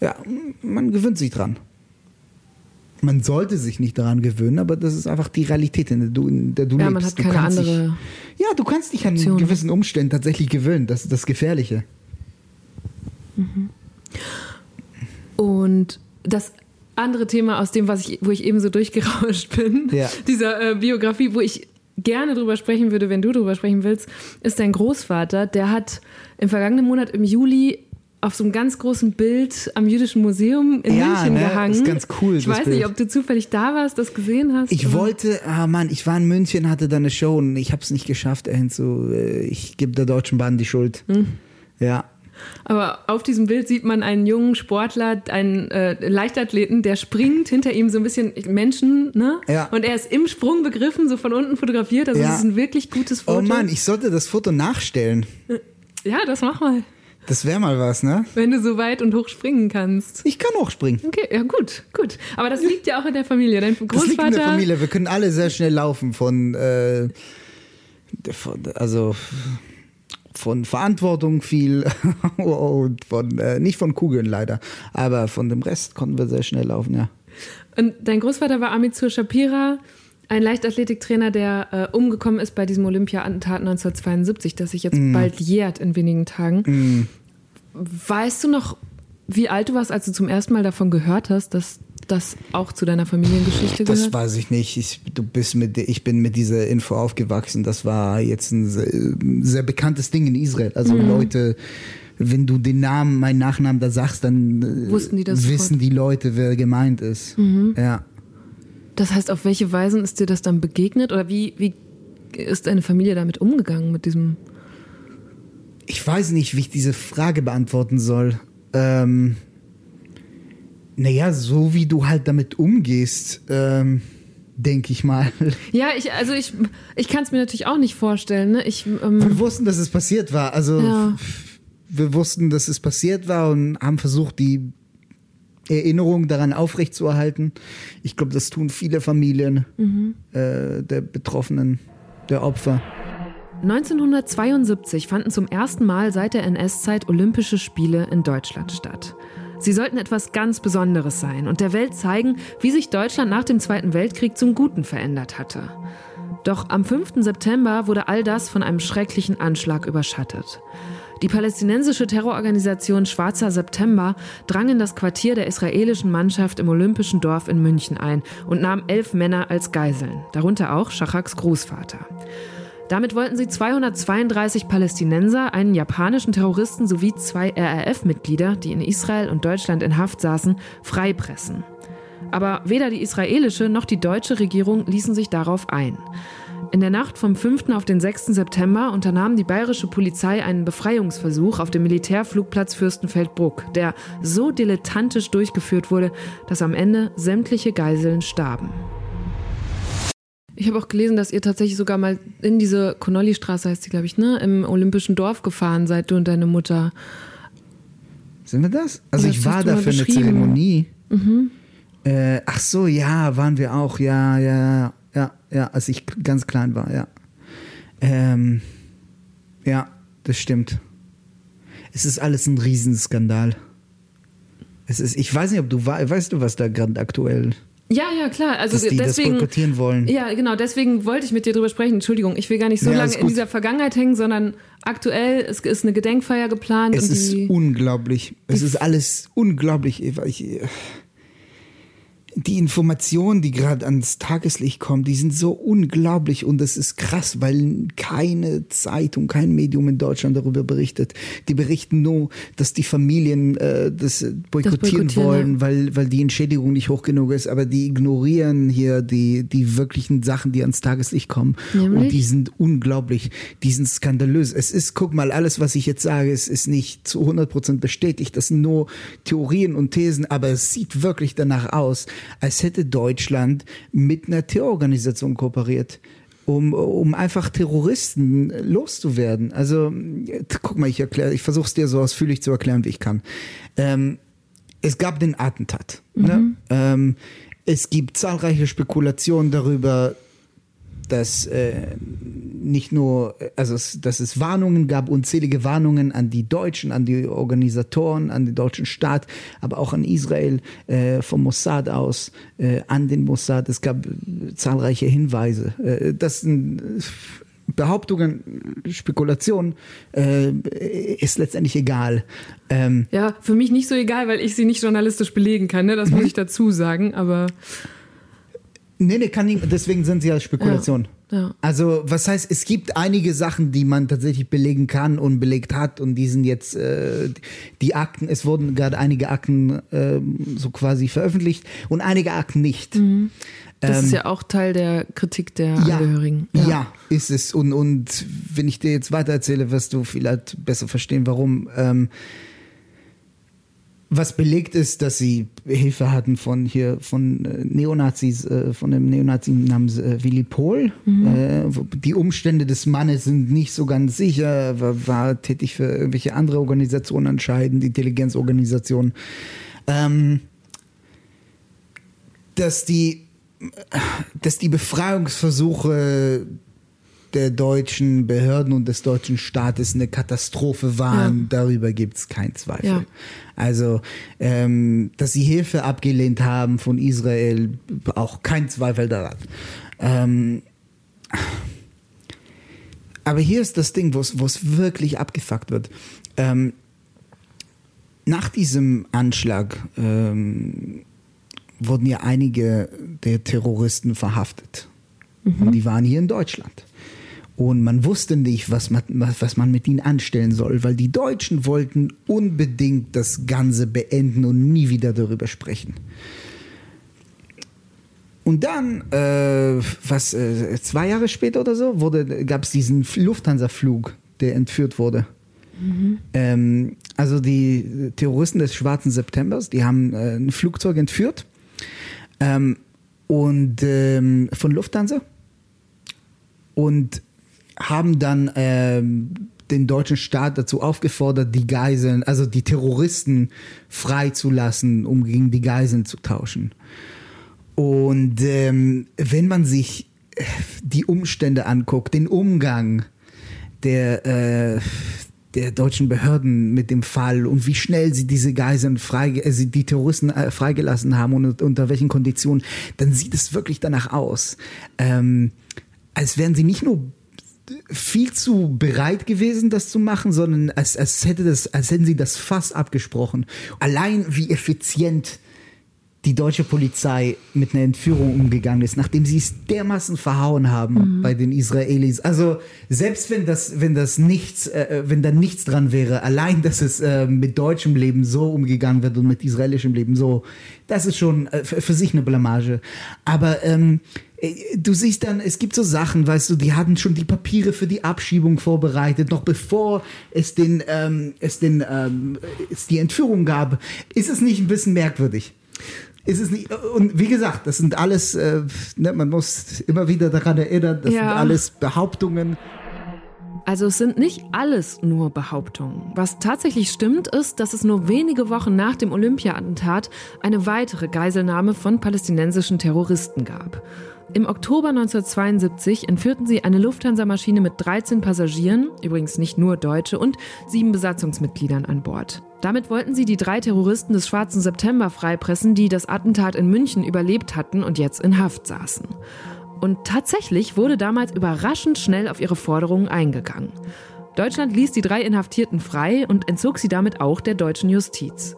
Ja, man gewöhnt sich dran. Man sollte sich nicht daran gewöhnen, aber das ist einfach die Realität, in der du, in der du Ja, lebst. man hat du keine kannst andere Dich, ja, du kannst dich an Option. gewissen Umständen tatsächlich gewöhnen. Das ist das Gefährliche. Und das andere Thema aus dem, was ich, wo ich eben so durchgerauscht bin, Ja. dieser äh, Biografie, wo ich gerne drüber sprechen würde, wenn du drüber sprechen willst, ist dein Großvater. Der hat im vergangenen Monat im Juli auf so einem ganz großen Bild am Jüdischen Museum in Ja, München ne? gehangen. Ist ganz cool, Ich weiß nicht, Bild. ob du zufällig da warst, das gesehen hast. Ich wollte, ah Mann, ich war in München, hatte da eine Show und ich habe es nicht geschafft, dahin zu. äh, Ich gebe der Deutschen Bahn die Schuld. Hm. Ja. Aber auf diesem Bild sieht man einen jungen Sportler, einen äh, Leichtathleten, der springt, hinter ihm so ein bisschen Menschen, ne? Ja. Und er ist im Sprung begriffen, so von unten fotografiert. Also Ja. es ist ein wirklich gutes Foto. Oh Mann, ich sollte das Foto nachstellen. Ja, das mach mal. Das wäre mal was, ne? Wenn du so weit und hoch springen kannst. Ich kann auch springen. Okay, ja gut, gut. Aber das liegt ja auch in der Familie. Dein Großvater. Das liegt in der Familie. Wir können alle sehr schnell laufen von, äh, von also von Verantwortung viel und von äh, nicht von Kugeln leider, aber von dem Rest konnten wir sehr schnell laufen, ja. Und dein Großvater war Amitsur Shapira, ein Leichtathletiktrainer, der äh, umgekommen ist bei diesem Olympia-Attentat 1972, das sich jetzt Mm. bald jährt in wenigen Tagen. Weißt du noch, wie alt du warst, als du zum ersten Mal davon gehört hast, dass das auch zu deiner Familiengeschichte Das gehört? weiß ich nicht. Ich, du bist mit, ich bin mit dieser Info aufgewachsen. Das war jetzt ein sehr, sehr bekanntes Ding in Israel. Also Mhm. Leute wenn du den Namen, meinen Nachnamen da sagst, dann äh, das wissen sofort? die Leute, wer gemeint ist. Ja. Das heißt, auf welche Weisen ist dir das dann begegnet? Oder wie, wie ist deine Familie damit umgegangen, mit diesem. Ich weiß nicht, wie ich diese Frage beantworten soll. Ähm, naja, so wie du halt damit umgehst, ähm, denke ich mal. Ja, ich, also ich, ich kann es mir natürlich auch nicht vorstellen. Ne? Ich, ähm, Wir wussten, dass es passiert war. Also Ja. wir wussten, dass es passiert war und haben versucht, die Erinnerung daran aufrechtzuerhalten. Ich glaube, das tun viele Familien äh, der Betroffenen, der Opfer. 1972 fanden zum ersten Mal seit der NS-Zeit Olympische Spiele in Deutschland statt. Sie sollten etwas ganz Besonderes sein und der Welt zeigen, wie sich Deutschland nach dem Zweiten Weltkrieg zum Guten verändert hatte. Doch am 5. September wurde all das von einem schrecklichen Anschlag überschattet. Die palästinensische Terrororganisation Schwarzer September drang in das Quartier der israelischen Mannschaft im Olympischen Dorf in München ein und nahm elf Männer als Geiseln, darunter auch Schachaks Großvater. Damit wollten sie 232 Palästinenser, einen japanischen Terroristen sowie zwei RAF-Mitglieder, die in Israel und Deutschland in Haft saßen, freipressen. Aber weder die israelische noch die deutsche Regierung ließen sich darauf ein. In der Nacht vom 5. auf den 6. September unternahm die bayerische Polizei einen Befreiungsversuch auf dem Militärflugplatz Fürstenfeldbruck, der so dilettantisch durchgeführt wurde, dass am Ende sämtliche Geiseln starben. Ich habe auch gelesen, dass ihr tatsächlich sogar mal in diese Connolly-Straße, heißt sie, glaube ich, ne, im Olympischen Dorf gefahren seid, du und deine Mutter. Sind wir das? Also ich war da für eine. Zeremonie. Äh, ach so, ja, waren wir auch. Ja, ja, ja, ja, als ich ganz klein war, ja. Ähm, ja, das stimmt. Es ist alles ein Riesenskandal. Es ist, ich weiß nicht, ob du wei- weißt du, was da gerade aktuell, Ja, ja, klar. Also dass die das deswegen. boykottieren wollen. Ja, genau, deswegen wollte ich mit dir drüber sprechen. Entschuldigung, ich will gar nicht so Ja, lange in dieser Vergangenheit hängen, sondern aktuell, es ist eine Gedenkfeier geplant Es ist unglaublich. Es ist alles unglaublich. Eva. Ich, die Informationen, die gerade ans Tageslicht kommen, die sind so unglaublich und das ist krass, weil keine Zeitung, kein Medium in Deutschland darüber berichtet. Die berichten nur, dass die Familien äh, das boykottieren boykottieren, wollen, weil, weil die Entschädigung nicht hoch genug ist, aber die ignorieren hier die, die wirklichen Sachen, die ans Tageslicht kommen. Nämlich? Und die sind unglaublich, die sind skandalös. Es ist, guck mal, alles, was ich jetzt sage, es ist nicht zu 100% bestätigt. Das sind nur Theorien und Thesen, aber es sieht wirklich danach aus, als hätte Deutschland mit einer Terrororganisation kooperiert. Um, um einfach Terroristen loszuwerden. Also, guck mal, ich erkläre, ich versuche es dir so ausführlich zu erklären, wie ich kann. Ähm, es gab den Attentat. Ne? Ähm, es gibt zahlreiche Spekulationen darüber, dass äh, nicht nur, also es, dass es Warnungen gab, unzählige Warnungen an die Deutschen, an die Organisatoren, an den deutschen Staat, aber auch an Israel äh, vom Mossad aus, äh, an den Mossad. Es gab äh, zahlreiche Hinweise. Äh, das sind äh, Behauptungen, Spekulationen, äh, ist letztendlich egal. Ähm, Ja, für mich nicht so egal, weil ich sie nicht journalistisch belegen kann, ne? das Mhm. muss ich dazu sagen, aber Nee, nee, kann nicht, deswegen sind sie ja Spekulation. Ja, ja. Also, was heißt, es gibt einige Sachen, die man tatsächlich belegen kann und belegt hat und die sind jetzt äh, die Akten, es wurden gerade einige Akten ähm, so quasi veröffentlicht und einige Akten nicht. das Ähm, ist ja auch Teil der Kritik der ja, Angehörigen. Ja. ist es. Und, und wenn ich dir jetzt weiter erzähle, wirst du vielleicht besser verstehen, warum. Ähm, was belegt ist, dass sie Hilfe hatten von hier von äh, Neonazis, äh, von dem Neonazi namens äh, Willy Pohl. Äh, wo- die Umstände des Mannes sind nicht so ganz sicher. War, war tätig für irgendwelche andere Organisationen anscheinend, Intelligenzorganisationen. Ähm, dass die dass die Befreiungsversuche der deutschen Behörden und des deutschen Staates eine Katastrophe waren, Ja. darüber gibt es keinen Zweifel. Ja. Also, ähm, dass sie Hilfe abgelehnt haben von Israel, auch kein Zweifel daran. Ähm, aber hier ist das Ding, wo es wirklich abgefuckt wird. Ähm, nach diesem Anschlag ähm, wurden ja einige der Terroristen verhaftet. Und die waren hier in Deutschland. Und man wusste nicht, was man, was man mit ihnen anstellen soll, weil die Deutschen wollten unbedingt das Ganze beenden und nie wieder darüber sprechen. Und dann, äh, was, äh, zwei Jahre später oder so, gab es diesen Lufthansa-Flug, der entführt wurde. Mhm. Ähm, also die Terroristen des Schwarzen Septembers, die haben äh, ein Flugzeug entführt ähm, und ähm, von Lufthansa und haben dann ähm, den deutschen Staat dazu aufgefordert, die Geiseln, also die Terroristen freizulassen, um gegen die Geiseln zu tauschen. Und ähm, wenn man sich äh, die Umstände anguckt, den Umgang der, äh, der deutschen Behörden mit dem Fall und wie schnell sie diese Geiseln frei, äh, die Terroristen äh, freigelassen haben und unter welchen Konditionen, dann sieht es wirklich danach aus, ähm, als wären sie nicht nur viel zu bereit gewesen, das zu machen, sondern als, als, hätte das, als hätten sie das fast abgesprochen. Allein wie effizient die deutsche Polizei mit einer Entführung umgegangen ist, nachdem sie es dermaßen verhauen haben mhm. bei den Israelis. Also selbst wenn das, wenn das nichts, äh, wenn da nichts dran wäre, allein, dass es äh, mit deutschem Leben so umgegangen wird und mit israelischem Leben so, das ist schon äh, für sich eine Blamage. Aber ähm, äh, du siehst dann, es gibt so Sachen, weißt du, die hatten schon die Papiere für die Abschiebung vorbereitet, noch bevor es den, ähm, es den, ähm, es die Entführung gab. Ist es nicht ein bisschen merkwürdig? ist es nicht. Und wie gesagt, das sind alles, äh, ne, man muss immer wieder daran erinnern, das ja. sind alles Behauptungen. Also es sind nicht alles nur Behauptungen. Was tatsächlich stimmt, ist, dass es nur wenige Wochen nach dem Olympia-Attentat eine weitere Geiselnahme von palästinensischen Terroristen gab. Im Oktober 1972 entführten sie eine Lufthansa-Maschine mit 13 Passagieren, übrigens nicht nur Deutsche, und sieben Besatzungsmitgliedern an Bord. Damit wollten sie die drei Terroristen des Schwarzen September freipressen, die das Attentat in München überlebt hatten und jetzt in Haft saßen. Und tatsächlich wurde damals überraschend schnell auf ihre Forderungen eingegangen. Deutschland ließ die drei Inhaftierten frei und entzog sie damit auch der deutschen Justiz.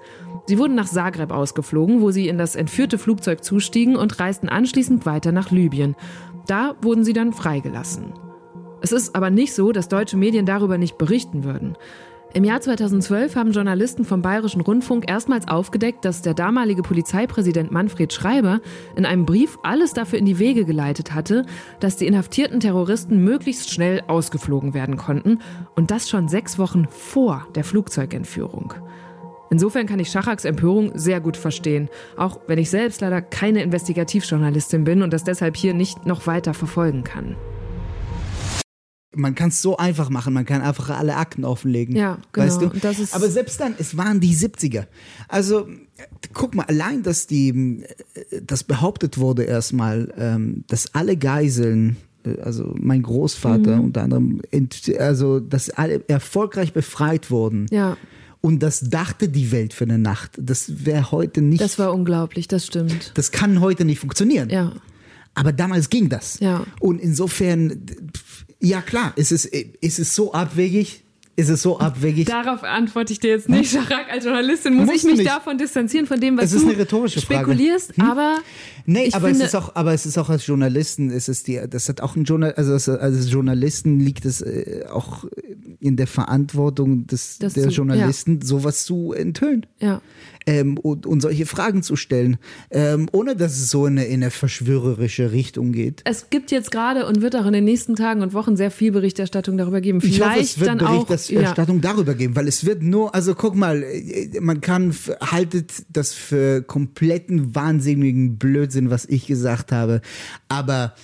Sie wurden nach Zagreb ausgeflogen, wo sie in das entführte Flugzeug zustiegen und reisten anschließend weiter nach Libyen. Da wurden sie dann freigelassen. Es ist aber nicht so, dass deutsche Medien darüber nicht berichten würden. Im Jahr 2012 haben Journalisten vom Bayerischen Rundfunk erstmals aufgedeckt, dass der damalige Polizeipräsident Manfred Schreiber in einem Brief alles dafür in die Wege geleitet hatte, dass die inhaftierten Terroristen möglichst schnell ausgeflogen werden konnten und das schon sechs Wochen vor der Flugzeugentführung. Insofern kann ich Schachaks Empörung sehr gut verstehen, auch wenn ich selbst leider keine Investigativjournalistin bin und das deshalb hier nicht noch weiter verfolgen kann. Man kann es so einfach machen, man kann einfach alle Akten offenlegen. Ja, genau. Weißt du? Aber selbst dann, es waren die 70er. Also guck mal, allein, dass die, das behauptet wurde erstmal, ähm, dass alle Geiseln äh, also mein Großvater mhm. unter anderem, also dass alle erfolgreich befreit wurden. Ja. Und das dachte die Welt für eine Nacht. Das wäre heute nicht. Das war unglaublich, das stimmt. Das kann heute nicht funktionieren. Ja. Aber damals ging das. Ja. Und insofern, ja klar, ist es, ist es so abwegig, ist es so abwegig? Darauf antworte ich dir jetzt nicht, Charac. Als Journalistin muss ich mich nicht. davon distanzieren, von dem, was du spekulierst. Hm? Aber nee, aber es ist auch, aber es ist auch als Journalisten, ist es die, das hat auch ein Journal, also als Journalisten liegt es äh, auch in der Verantwortung des, der zu, Journalisten, ja. sowas zu enthüllen. Ja ähm, und, und, solche Fragen zu stellen, ähm, ohne dass es so in eine, in eine verschwörerische Richtung geht. Es gibt jetzt gerade und wird auch in den nächsten Tagen und Wochen sehr viel Berichterstattung darüber geben. Vielleicht ich hoffe, es wird dann Berichterstattung auch, ja. darüber geben, weil es wird nur, also guck mal, äh, man kann, haltet das für kompletten wahnsinnigen Blödsinn, was ich gesagt habe, aber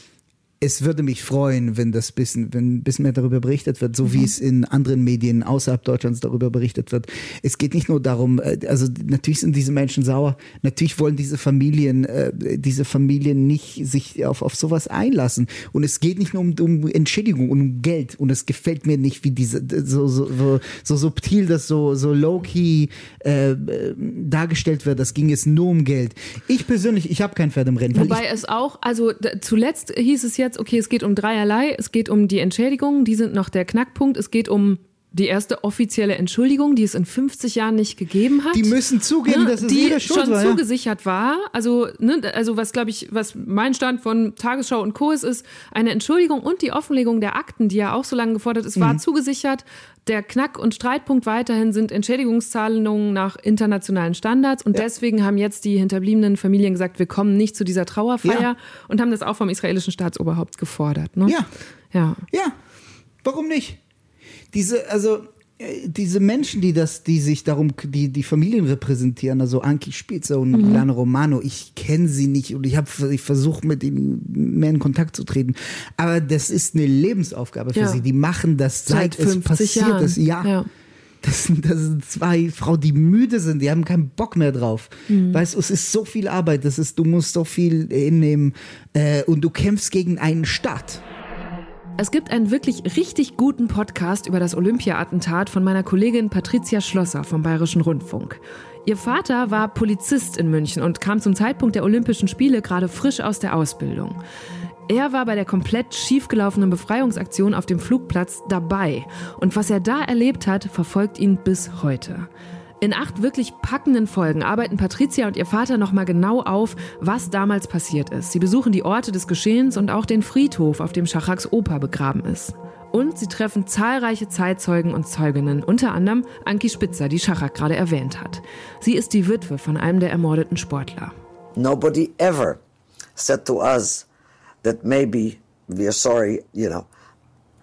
es würde mich freuen, wenn das bisschen, wenn ein bisschen mehr darüber berichtet wird, so mhm. wie es in anderen Medien außerhalb Deutschlands darüber berichtet wird. Es geht nicht nur darum, äh, also natürlich sind diese Menschen sauer, natürlich wollen diese Familien, äh, diese Familien nicht sich auf, auf sowas einlassen. Und es geht nicht nur um, um Entschädigung und um Geld. Und es gefällt mir nicht, wie diese, so, so, so, so subtil das so, so low-key äh, dargestellt wird. Das ging jetzt nur um Geld. Ich persönlich, ich habe kein Pferd im Rennen. Wobei es auch, also zuletzt hieß es jetzt, jetzt, okay, es geht um dreierlei. Es geht um die Entschädigungen, die sind noch der Knackpunkt. Es geht um die erste offizielle Entschuldigung, die es in 50 Jahren nicht gegeben hat. Die müssen zugeben, ne, dass es die schon war. ja. zugesichert war. Also, ne, also was glaube ich, was mein Stand von Tagesschau und Co. ist, ist eine Entschuldigung und die Offenlegung der Akten, die ja auch so lange gefordert ist, war Mhm. zugesichert. Der Knack- und Streitpunkt weiterhin sind Entschädigungszahlungen nach internationalen Standards und deswegen haben jetzt die hinterbliebenen Familien gesagt, wir kommen nicht zu dieser Trauerfeier Ja. und haben das auch vom israelischen Staatsoberhaupt gefordert. Ne? Ja. Ja. Ja, warum nicht? Diese, also äh, diese Menschen, die das, die sich darum, die die Familien repräsentieren, also Anki Spitzer und Mhm. Milano Romano, ich kenne sie nicht und ich habe ich versuche mit ihnen mehr in Kontakt zu treten, aber das ist eine Lebensaufgabe für Ja. sie. Die machen das seit, Seit es 50 passiert Jahren. ist. Ja. Ja. Das, sind- das sind zwei Frauen, die müde sind, die haben keinen Bock mehr drauf. Mhm. Weißt du, es ist so viel Arbeit, das ist, du musst so viel hinnehmen äh, und du kämpfst gegen einen Staat. Es gibt einen wirklich richtig guten Podcast über das Olympia-Attentat von meiner Kollegin Patricia Schlosser vom Bayerischen Rundfunk. Ihr Vater war Polizist in München und kam zum Zeitpunkt der Olympischen Spiele gerade frisch aus der Ausbildung. Er war bei der komplett schiefgelaufenen Befreiungsaktion auf dem Flugplatz dabei. Und was er da erlebt hat, verfolgt ihn bis heute. In acht wirklich packenden Folgen arbeiten Patricia und ihr Vater nochmal genau auf, was damals passiert ist. Sie besuchen die Orte des Geschehens und auch den Friedhof, auf dem Schachaks Opa begraben ist. Und sie treffen zahlreiche Zeitzeugen und Zeuginnen, unter anderem Anki Spitzer, die Schachak gerade erwähnt hat. Sie ist die Witwe von einem der ermordeten Sportler. Nobody ever said to us that maybe we are sorry, you know.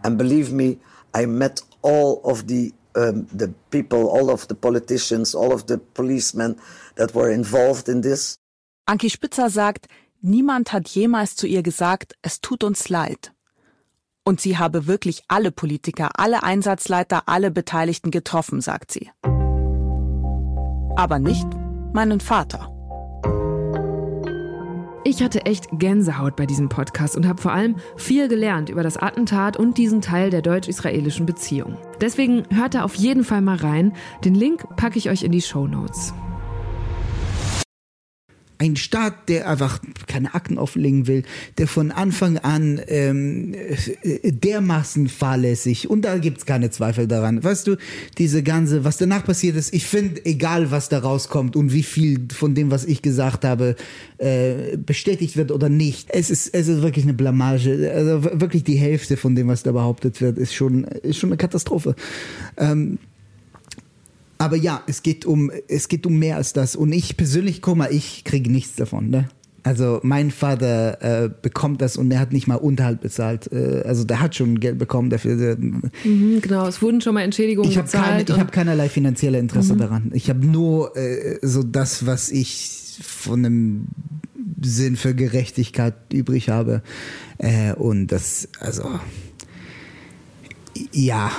And believe me, I met all of the um, the people, all of the politicians, all of the policemen that were involved in this. Anki Spitzer sagt, niemand hat jemals zu ihr gesagt, es tut uns leid. Und sie habe wirklich alle Politiker, alle Einsatzleiter, alle Beteiligten getroffen, sagt sie. Aber nicht meinen Vater. Ich hatte echt Gänsehaut bei diesem Podcast und habe vor allem viel gelernt über das Attentat und diesen Teil der deutsch-israelischen Beziehung. Deswegen hört da auf jeden Fall mal rein. Den Link packe ich euch in die Show Notes. Ein Staat, der einfach keine Akten offenlegen will, der von Anfang an ähm, äh, dermaßen fahrlässig und da gibt's keine Zweifel daran. Weißt du, diese ganze, was danach passiert ist, ich finde, egal was da rauskommt und wie viel von dem, was ich gesagt habe, äh, bestätigt wird oder nicht, es ist, es ist wirklich eine Blamage. Also wirklich die Hälfte von dem, was da behauptet wird, ist schon, ist schon eine Katastrophe. Ähm, aber ja, es geht um, es geht um mehr als das. Und ich persönlich, guck mal, ich kriege nichts davon, ne? Also mein Vater äh, bekommt das und er hat nicht mal Unterhalt bezahlt. Äh, also der hat schon Geld bekommen dafür. Mhm, genau, es wurden schon mal Entschädigungen Ich habe keine, ich und- hab keinerlei finanzielle Interesse daran. Ich habe nur äh, so das, was ich von einem Sinn für Gerechtigkeit übrig habe. Äh, und das, also ja.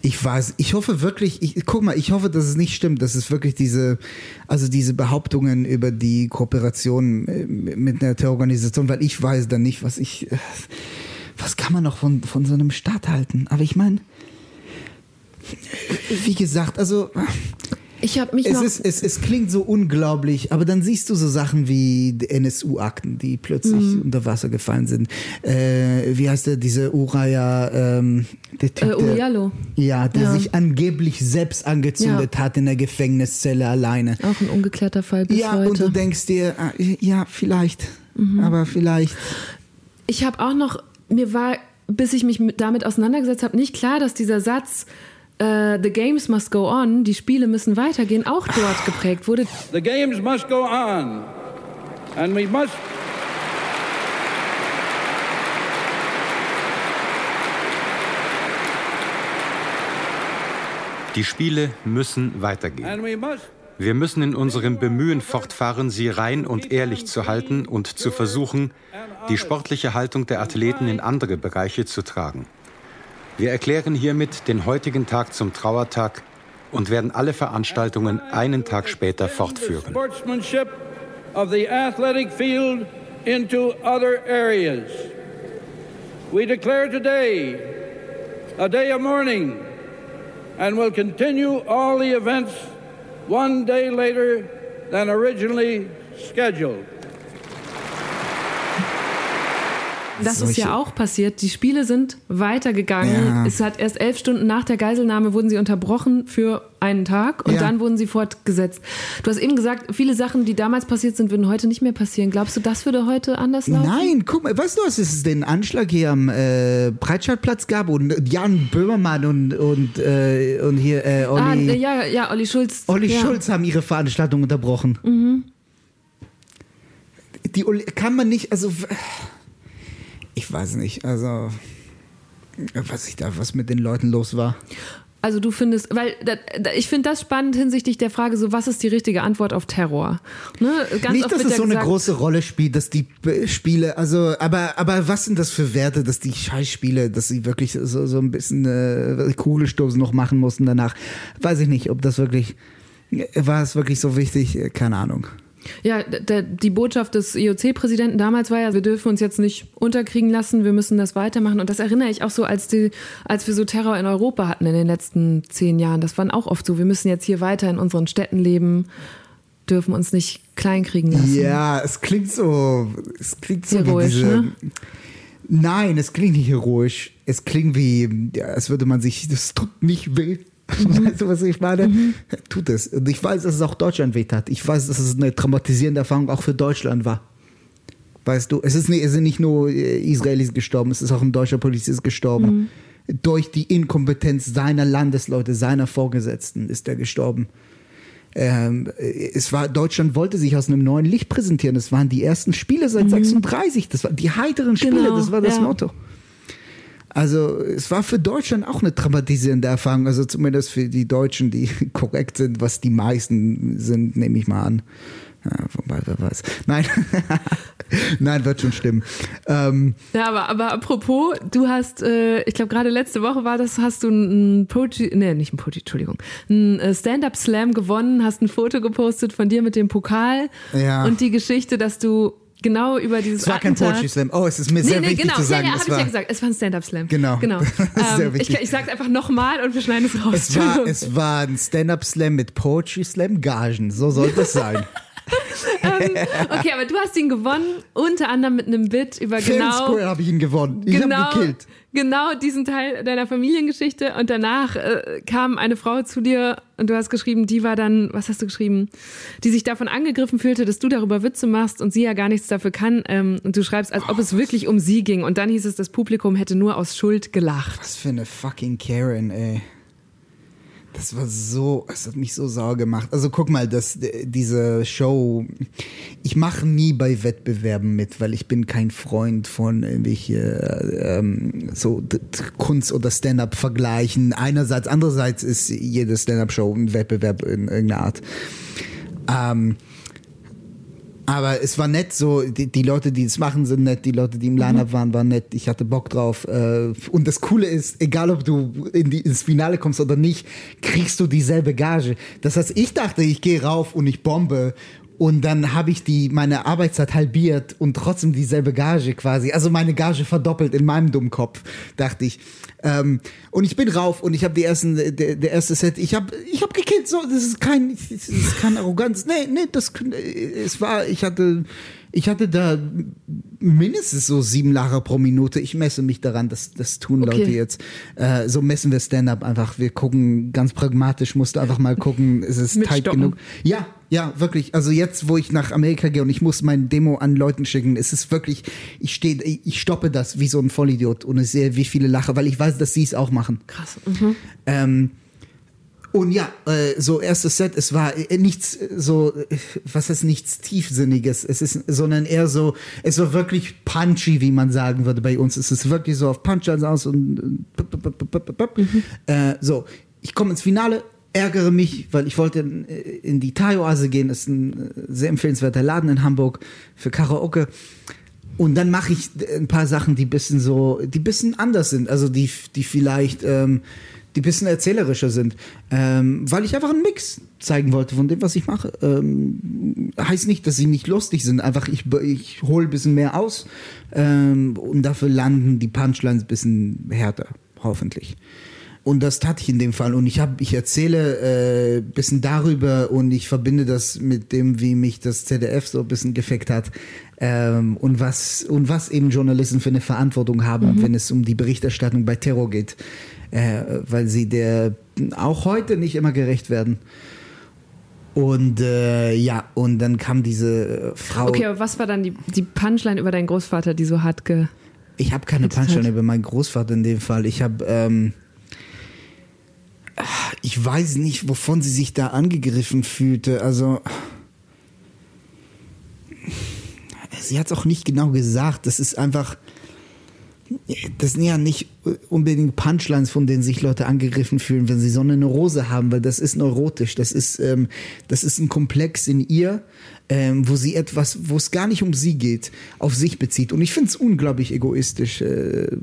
Ich weiß, ich hoffe wirklich, ich, guck mal, ich hoffe, dass es nicht stimmt, dass es wirklich diese, also diese Behauptungen über die Kooperation äh, mit einer Terrororganisation, weil ich weiß dann nicht, was ich, äh, was kann man noch von, von so einem Staat halten? Aber ich meine, wie gesagt, also ich habe mich es, ist, es, es klingt so unglaublich, aber dann siehst du so Sachen wie NSU-Akten, die plötzlich Mhm. unter Wasser gefallen sind. Äh, wie heißt der, diese Uraya, ähm, der Typ, äh, Uriallo, ja, der Ja. sich angeblich selbst angezündet hat in der Gefängniszelle alleine. auch ein ungeklärter Fall bis Ja, und du heute. denkst dir, ah, ja, vielleicht, Mhm. aber vielleicht. Ich habe auch noch, mir war, bis ich mich mit, damit auseinandergesetzt habe, nicht klar, dass dieser Satz äh, The games must go on, die Spiele müssen weitergehen, auch dort geprägt wurde. The games must go on, and we must. Die Spiele müssen weitergehen. And we must Wir müssen in unserem Bemühen fortfahren, sie rein und ehrlich zu halten und zu versuchen, die sportliche Haltung der Athleten in andere Bereiche zu tragen. Wir erklären hiermit den heutigen Tag zum Trauertag und werden alle Veranstaltungen einen Tag später fortführen. into other areas. We declare today a day of mourning and will continue all the events one day later than originally scheduled. Das solche- ist ja auch passiert. Die Spiele sind weitergegangen. Ja. Es hat erst elf Stunden nach der Geiselnahme wurden sie unterbrochen für einen Tag und Ja. dann wurden sie fortgesetzt. Du hast eben gesagt, viele Sachen, die damals passiert sind, würden heute nicht mehr passieren. Glaubst du, das würde heute anders laufen? Nein, guck mal, weißt du, was es den Anschlag hier am äh, Breitscheidplatz gab und Jan Böhmermann und, und, äh, und hier äh, Olli, Ah, ja, ja, Olli Schulz. Olli ja. Schulz haben ihre Veranstaltung unterbrochen. Die Olli, kann man nicht, also ich weiß nicht, also was ich da, was mit den Leuten los war. Also du findest, weil ich finde das spannend hinsichtlich der Frage, so was ist die richtige Antwort auf Terror? Ne? Ganz nicht, dass es so eine gesagt, große Rolle spielt, dass die äh, Spiele, also, aber, aber was sind das für Werte, dass die Scheißspiele, dass sie wirklich so, so ein bisschen äh, Kugelstoß noch machen mussten danach? Weiß ich nicht, ob das wirklich, war es wirklich so wichtig? Äh, Keine Ahnung. Ja, der, die Botschaft des IOC-Präsidenten damals war ja, wir dürfen uns jetzt nicht unterkriegen lassen, wir müssen das weitermachen. Und das erinnere ich auch so, als, die, als wir so Terror in Europa hatten in den letzten zehn Jahren. Das war auch oft so, wir müssen jetzt hier weiter in unseren Städten leben, dürfen uns nicht kleinkriegen lassen. Ja, es klingt so, es klingt so Heroisch, wie diese, ne? Nein, es klingt nicht heroisch. Es klingt wie, als würde man sich, das tut nicht weh. Mhm. Weißt du, was ich meine? Tut es. Und ich weiß, dass es auch Deutschland weh tat. Ich weiß, dass es eine traumatisierende Erfahrung auch für Deutschland war. Weißt du, es, ist nicht, es sind nicht nur äh, Israelis gestorben, es ist auch ein deutscher Polizist gestorben. Mhm. Durch die Inkompetenz seiner Landesleute, seiner Vorgesetzten ist er gestorben. Ähm, es war, Deutschland wollte sich aus einem neuen Licht präsentieren. Das waren die ersten Spiele seit 36. Das waren die heiteren Spiele, Genau, das war das ja. Motto. Also es war für Deutschland auch eine traumatisierende Erfahrung, also zumindest für die Deutschen, die korrekt sind, was die meisten sind, nehme ich mal an. Ja, wobei, wer weiß. Nein, nein, wird schon stimmen. Ähm, Ja, aber, aber apropos, du hast, äh, ich glaube gerade letzte Woche war das, hast du ein Poetry, nee, nicht ein Poetry, Entschuldigung, ein äh, Stand-Up-Slam gewonnen, hast ein Foto gepostet von dir mit dem Pokal Ja. und die Geschichte, dass du genau über dieses es war kein Attentat- Poetry Slam. Oh, es ist mir Nee, sehr nee, wichtig genau. zu sagen. ja, ja, es habe ich ja gesagt. Es war ein Stand-Up-Slam. Genau. genau. Sehr Ähm, ich ich sage es einfach nochmal und wir schneiden es raus. es war, es war ein Stand-Up-Slam mit Poetry Slam Gagen. So sollte es sein. okay, aber du hast ihn gewonnen, unter anderem mit einem Bit über and genau Square habe ich ihn gewonnen. Ich genau, habe gekillt. Genau diesen Teil deiner Familiengeschichte. Und danach äh, kam eine Frau zu dir und du hast geschrieben, die war dann, was hast du geschrieben, die sich davon angegriffen fühlte, dass du darüber Witze machst und sie ja gar nichts dafür kann. Ähm, und du schreibst, als ob es wirklich um sie ging. Und dann hieß es, das Publikum hätte nur aus Schuld gelacht. Was für eine fucking Karen, ey. Das war so, es hat mich so sauer gemacht. Also guck mal, das, diese Show, ich mache nie bei Wettbewerben mit, weil ich bin kein Freund von irgendwelche ähm, so Kunst oder Stand-up vergleichen. Einerseits, andererseits ist jede Stand-up-Show ein Wettbewerb in irgendeiner Art. Ähm, aber es war nett, so die, die Leute, die es machen, sind nett, die Leute, die im Line-Up waren, waren nett. Ich hatte Bock drauf. Äh, und das Coole ist, egal ob du in die, ins Finale kommst oder nicht, kriegst du dieselbe Gage. Das heißt, ich dachte, ich gehe rauf und ich bombe. Und dann habe ich die meine Arbeitszeit halbiert und trotzdem dieselbe Gage quasi. Also meine Gage verdoppelt in meinem dummen Kopf, dachte ich. Ähm, und ich bin rauf und ich habe die ersten, der, der erste Set, ich habe ich hab gekillt, so, das ist kein, das ist keine Arroganz. Nee, nee, das, es war, ich hatte, ich hatte da mindestens so sieben Lacher pro Minute. Ich messe mich daran, das, das tun Okay. Leute jetzt. Äh, so messen wir Stand-up einfach. Wir gucken ganz pragmatisch, musst du einfach mal gucken, ist es tight Stoppen. genug. Ja, ja, wirklich. Also jetzt, wo ich nach Amerika gehe und ich muss mein Demo an Leuten schicken, es ist wirklich, ich stehe, ich stoppe das wie so ein Vollidiot und ich sehe, wie viele lache, weil ich weiß, dass sie es auch machen. Krass. Mhm. Ähm, und ja, äh, so erstes Set, es war äh, nichts äh, so, äh, was heißt nichts tiefsinniges, es ist, sondern eher so, es war wirklich punchy, wie man sagen würde bei uns. Es ist wirklich so auf Punchlines aus und äh, pop, pop, pop, pop, pop. äh, so, ich komme ins Finale, ärgere mich, weil ich wollte in, in die Thai-Oase gehen, das ist ein sehr empfehlenswerter Laden in Hamburg für Karaoke. Und dann mache ich ein paar Sachen, die bisschen so, die bisschen anders sind, also die, die vielleicht, ähm, die bisschen erzählerischer sind, ähm, weil ich einfach einen Mix zeigen wollte von dem, was ich mache. Ähm, heißt nicht, dass sie nicht lustig sind, einfach ich, ich hole ein bisschen mehr aus ähm, und dafür landen die Punchlines ein bisschen härter, hoffentlich. und das tat ich in dem Fall. Und ich habe, ich erzähle äh, bisschen darüber und ich verbinde das mit dem, wie mich das ZDF so ein bisschen gefeckt hat. Ähm, und was und was eben Journalisten für eine Verantwortung haben, mhm. wenn es um die Berichterstattung bei Terror geht, äh, weil sie der auch heute nicht immer gerecht werden. Und äh, ja, und dann kam diese Frau. Okay, aber was war dann die, die Punchline über deinen Großvater, die so hart ge. Ich habe keine Punchline hat? über meinen Großvater in dem Fall. Ich habe. Ähm, ich weiß nicht, wovon sie sich da angegriffen fühlte. Also. Sie hat es auch nicht genau gesagt. Das ist einfach das sind ja nicht unbedingt Punchlines, von denen sich Leute angegriffen fühlen, wenn sie so eine Neurose haben, weil das ist neurotisch. Das ist, ähm, das ist ein Komplex in ihr, ähm, wo sie etwas, wo es gar nicht um sie geht, auf sich bezieht. Und ich finde es unglaublich egoistisch. Äh,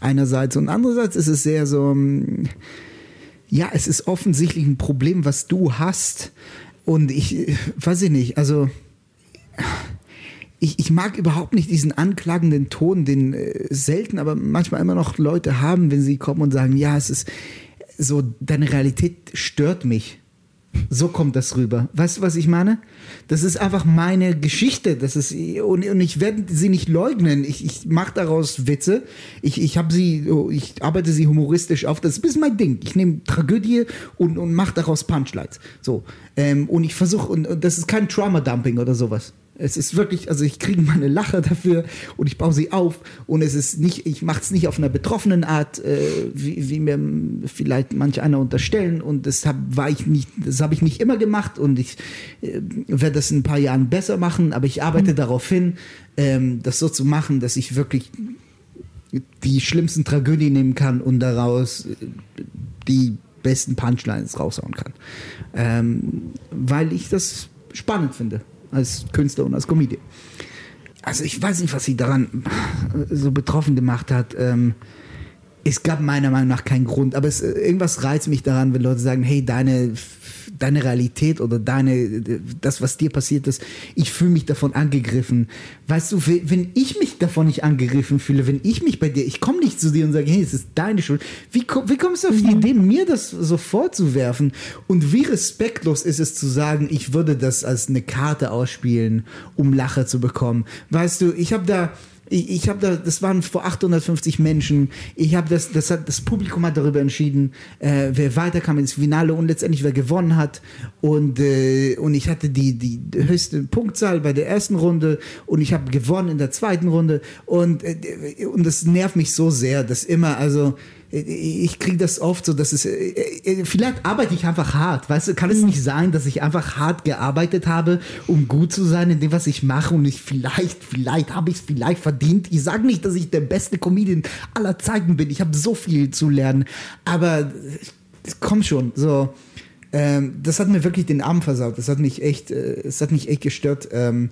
einerseits und andererseits ist es sehr so, ähm, ja, es ist offensichtlich ein Problem, was du hast. Und ich, äh, weiß ich nicht, also ich, ich mag überhaupt nicht diesen anklagenden Ton, den äh, selten, aber manchmal immer noch Leute haben, wenn sie kommen und sagen, ja, es ist so, deine Realität stört mich. So kommt das rüber. Weißt du, was ich meine? Das ist einfach meine Geschichte. Das ist, und, und ich werde sie nicht leugnen. Ich, ich mache daraus Witze. Ich, ich sie, ich arbeite sie humoristisch auf. Das ist mein Ding. Ich nehme Tragödie und, und mache daraus Punchlines. So. Ähm, und ich versuche, und, und das ist kein Trauma-Dumping oder sowas. Es ist wirklich, also ich kriege meine Lache dafür und ich baue sie auf und es ist nicht, ich mache es nicht auf einer betroffenen Art, äh, wie, wie, mir vielleicht manch einer unterstellen und deshalb war ich nicht, das habe ich nicht immer gemacht und ich äh, werde das in ein paar Jahren besser machen, aber ich arbeite mhm. darauf hin, ähm, das so zu machen, dass ich wirklich die schlimmsten Tragödien nehmen kann und daraus äh, die besten Punchlines raushauen kann, ähm, weil ich das spannend finde als Künstler und als Comedian. Also ich weiß nicht, was sie daran so betroffen gemacht hat. Ähm, es gab meiner Meinung nach keinen Grund, aber es, irgendwas reizt mich daran, wenn Leute sagen, hey, deine deine Realität oder deine, das, was dir passiert ist, ich fühle mich davon angegriffen. Weißt du, wenn ich mich davon nicht angegriffen fühle, wenn ich mich bei dir, ich komme nicht zu dir und sage, hey, es ist deine Schuld. Wie, wie kommst du auf die mhm. Idee, mir das so vorzuwerfen? Und wie respektlos ist es zu sagen, ich würde das als eine Karte ausspielen, um Lache zu bekommen? Weißt du, ich habe da, ich, ich habe da, das waren vor 850 Menschen. Ich habe das, das hat, das Publikum hat darüber entschieden, äh, wer weiterkam ins Finale und letztendlich wer gewonnen hat. Und, äh, und ich hatte die, die höchste Punktzahl bei der ersten Runde und ich habe gewonnen in der zweiten Runde. Und, äh, und das nervt mich so sehr, dass immer, also, ich kriege das oft so, dass es, äh, äh, vielleicht arbeite ich einfach hart, weißt du, kann es nicht sein, dass ich einfach hart gearbeitet habe, um gut zu sein in dem, was ich mache und ich vielleicht, vielleicht habe ich es vielleicht verdient. Ich sage nicht, dass ich der beste Comedian aller Zeiten bin, ich habe so viel zu lernen, aber komm schon, so, ähm, das hat mir wirklich den Arm versaut, das hat mich echt, äh, es hat mich echt gestört, ähm,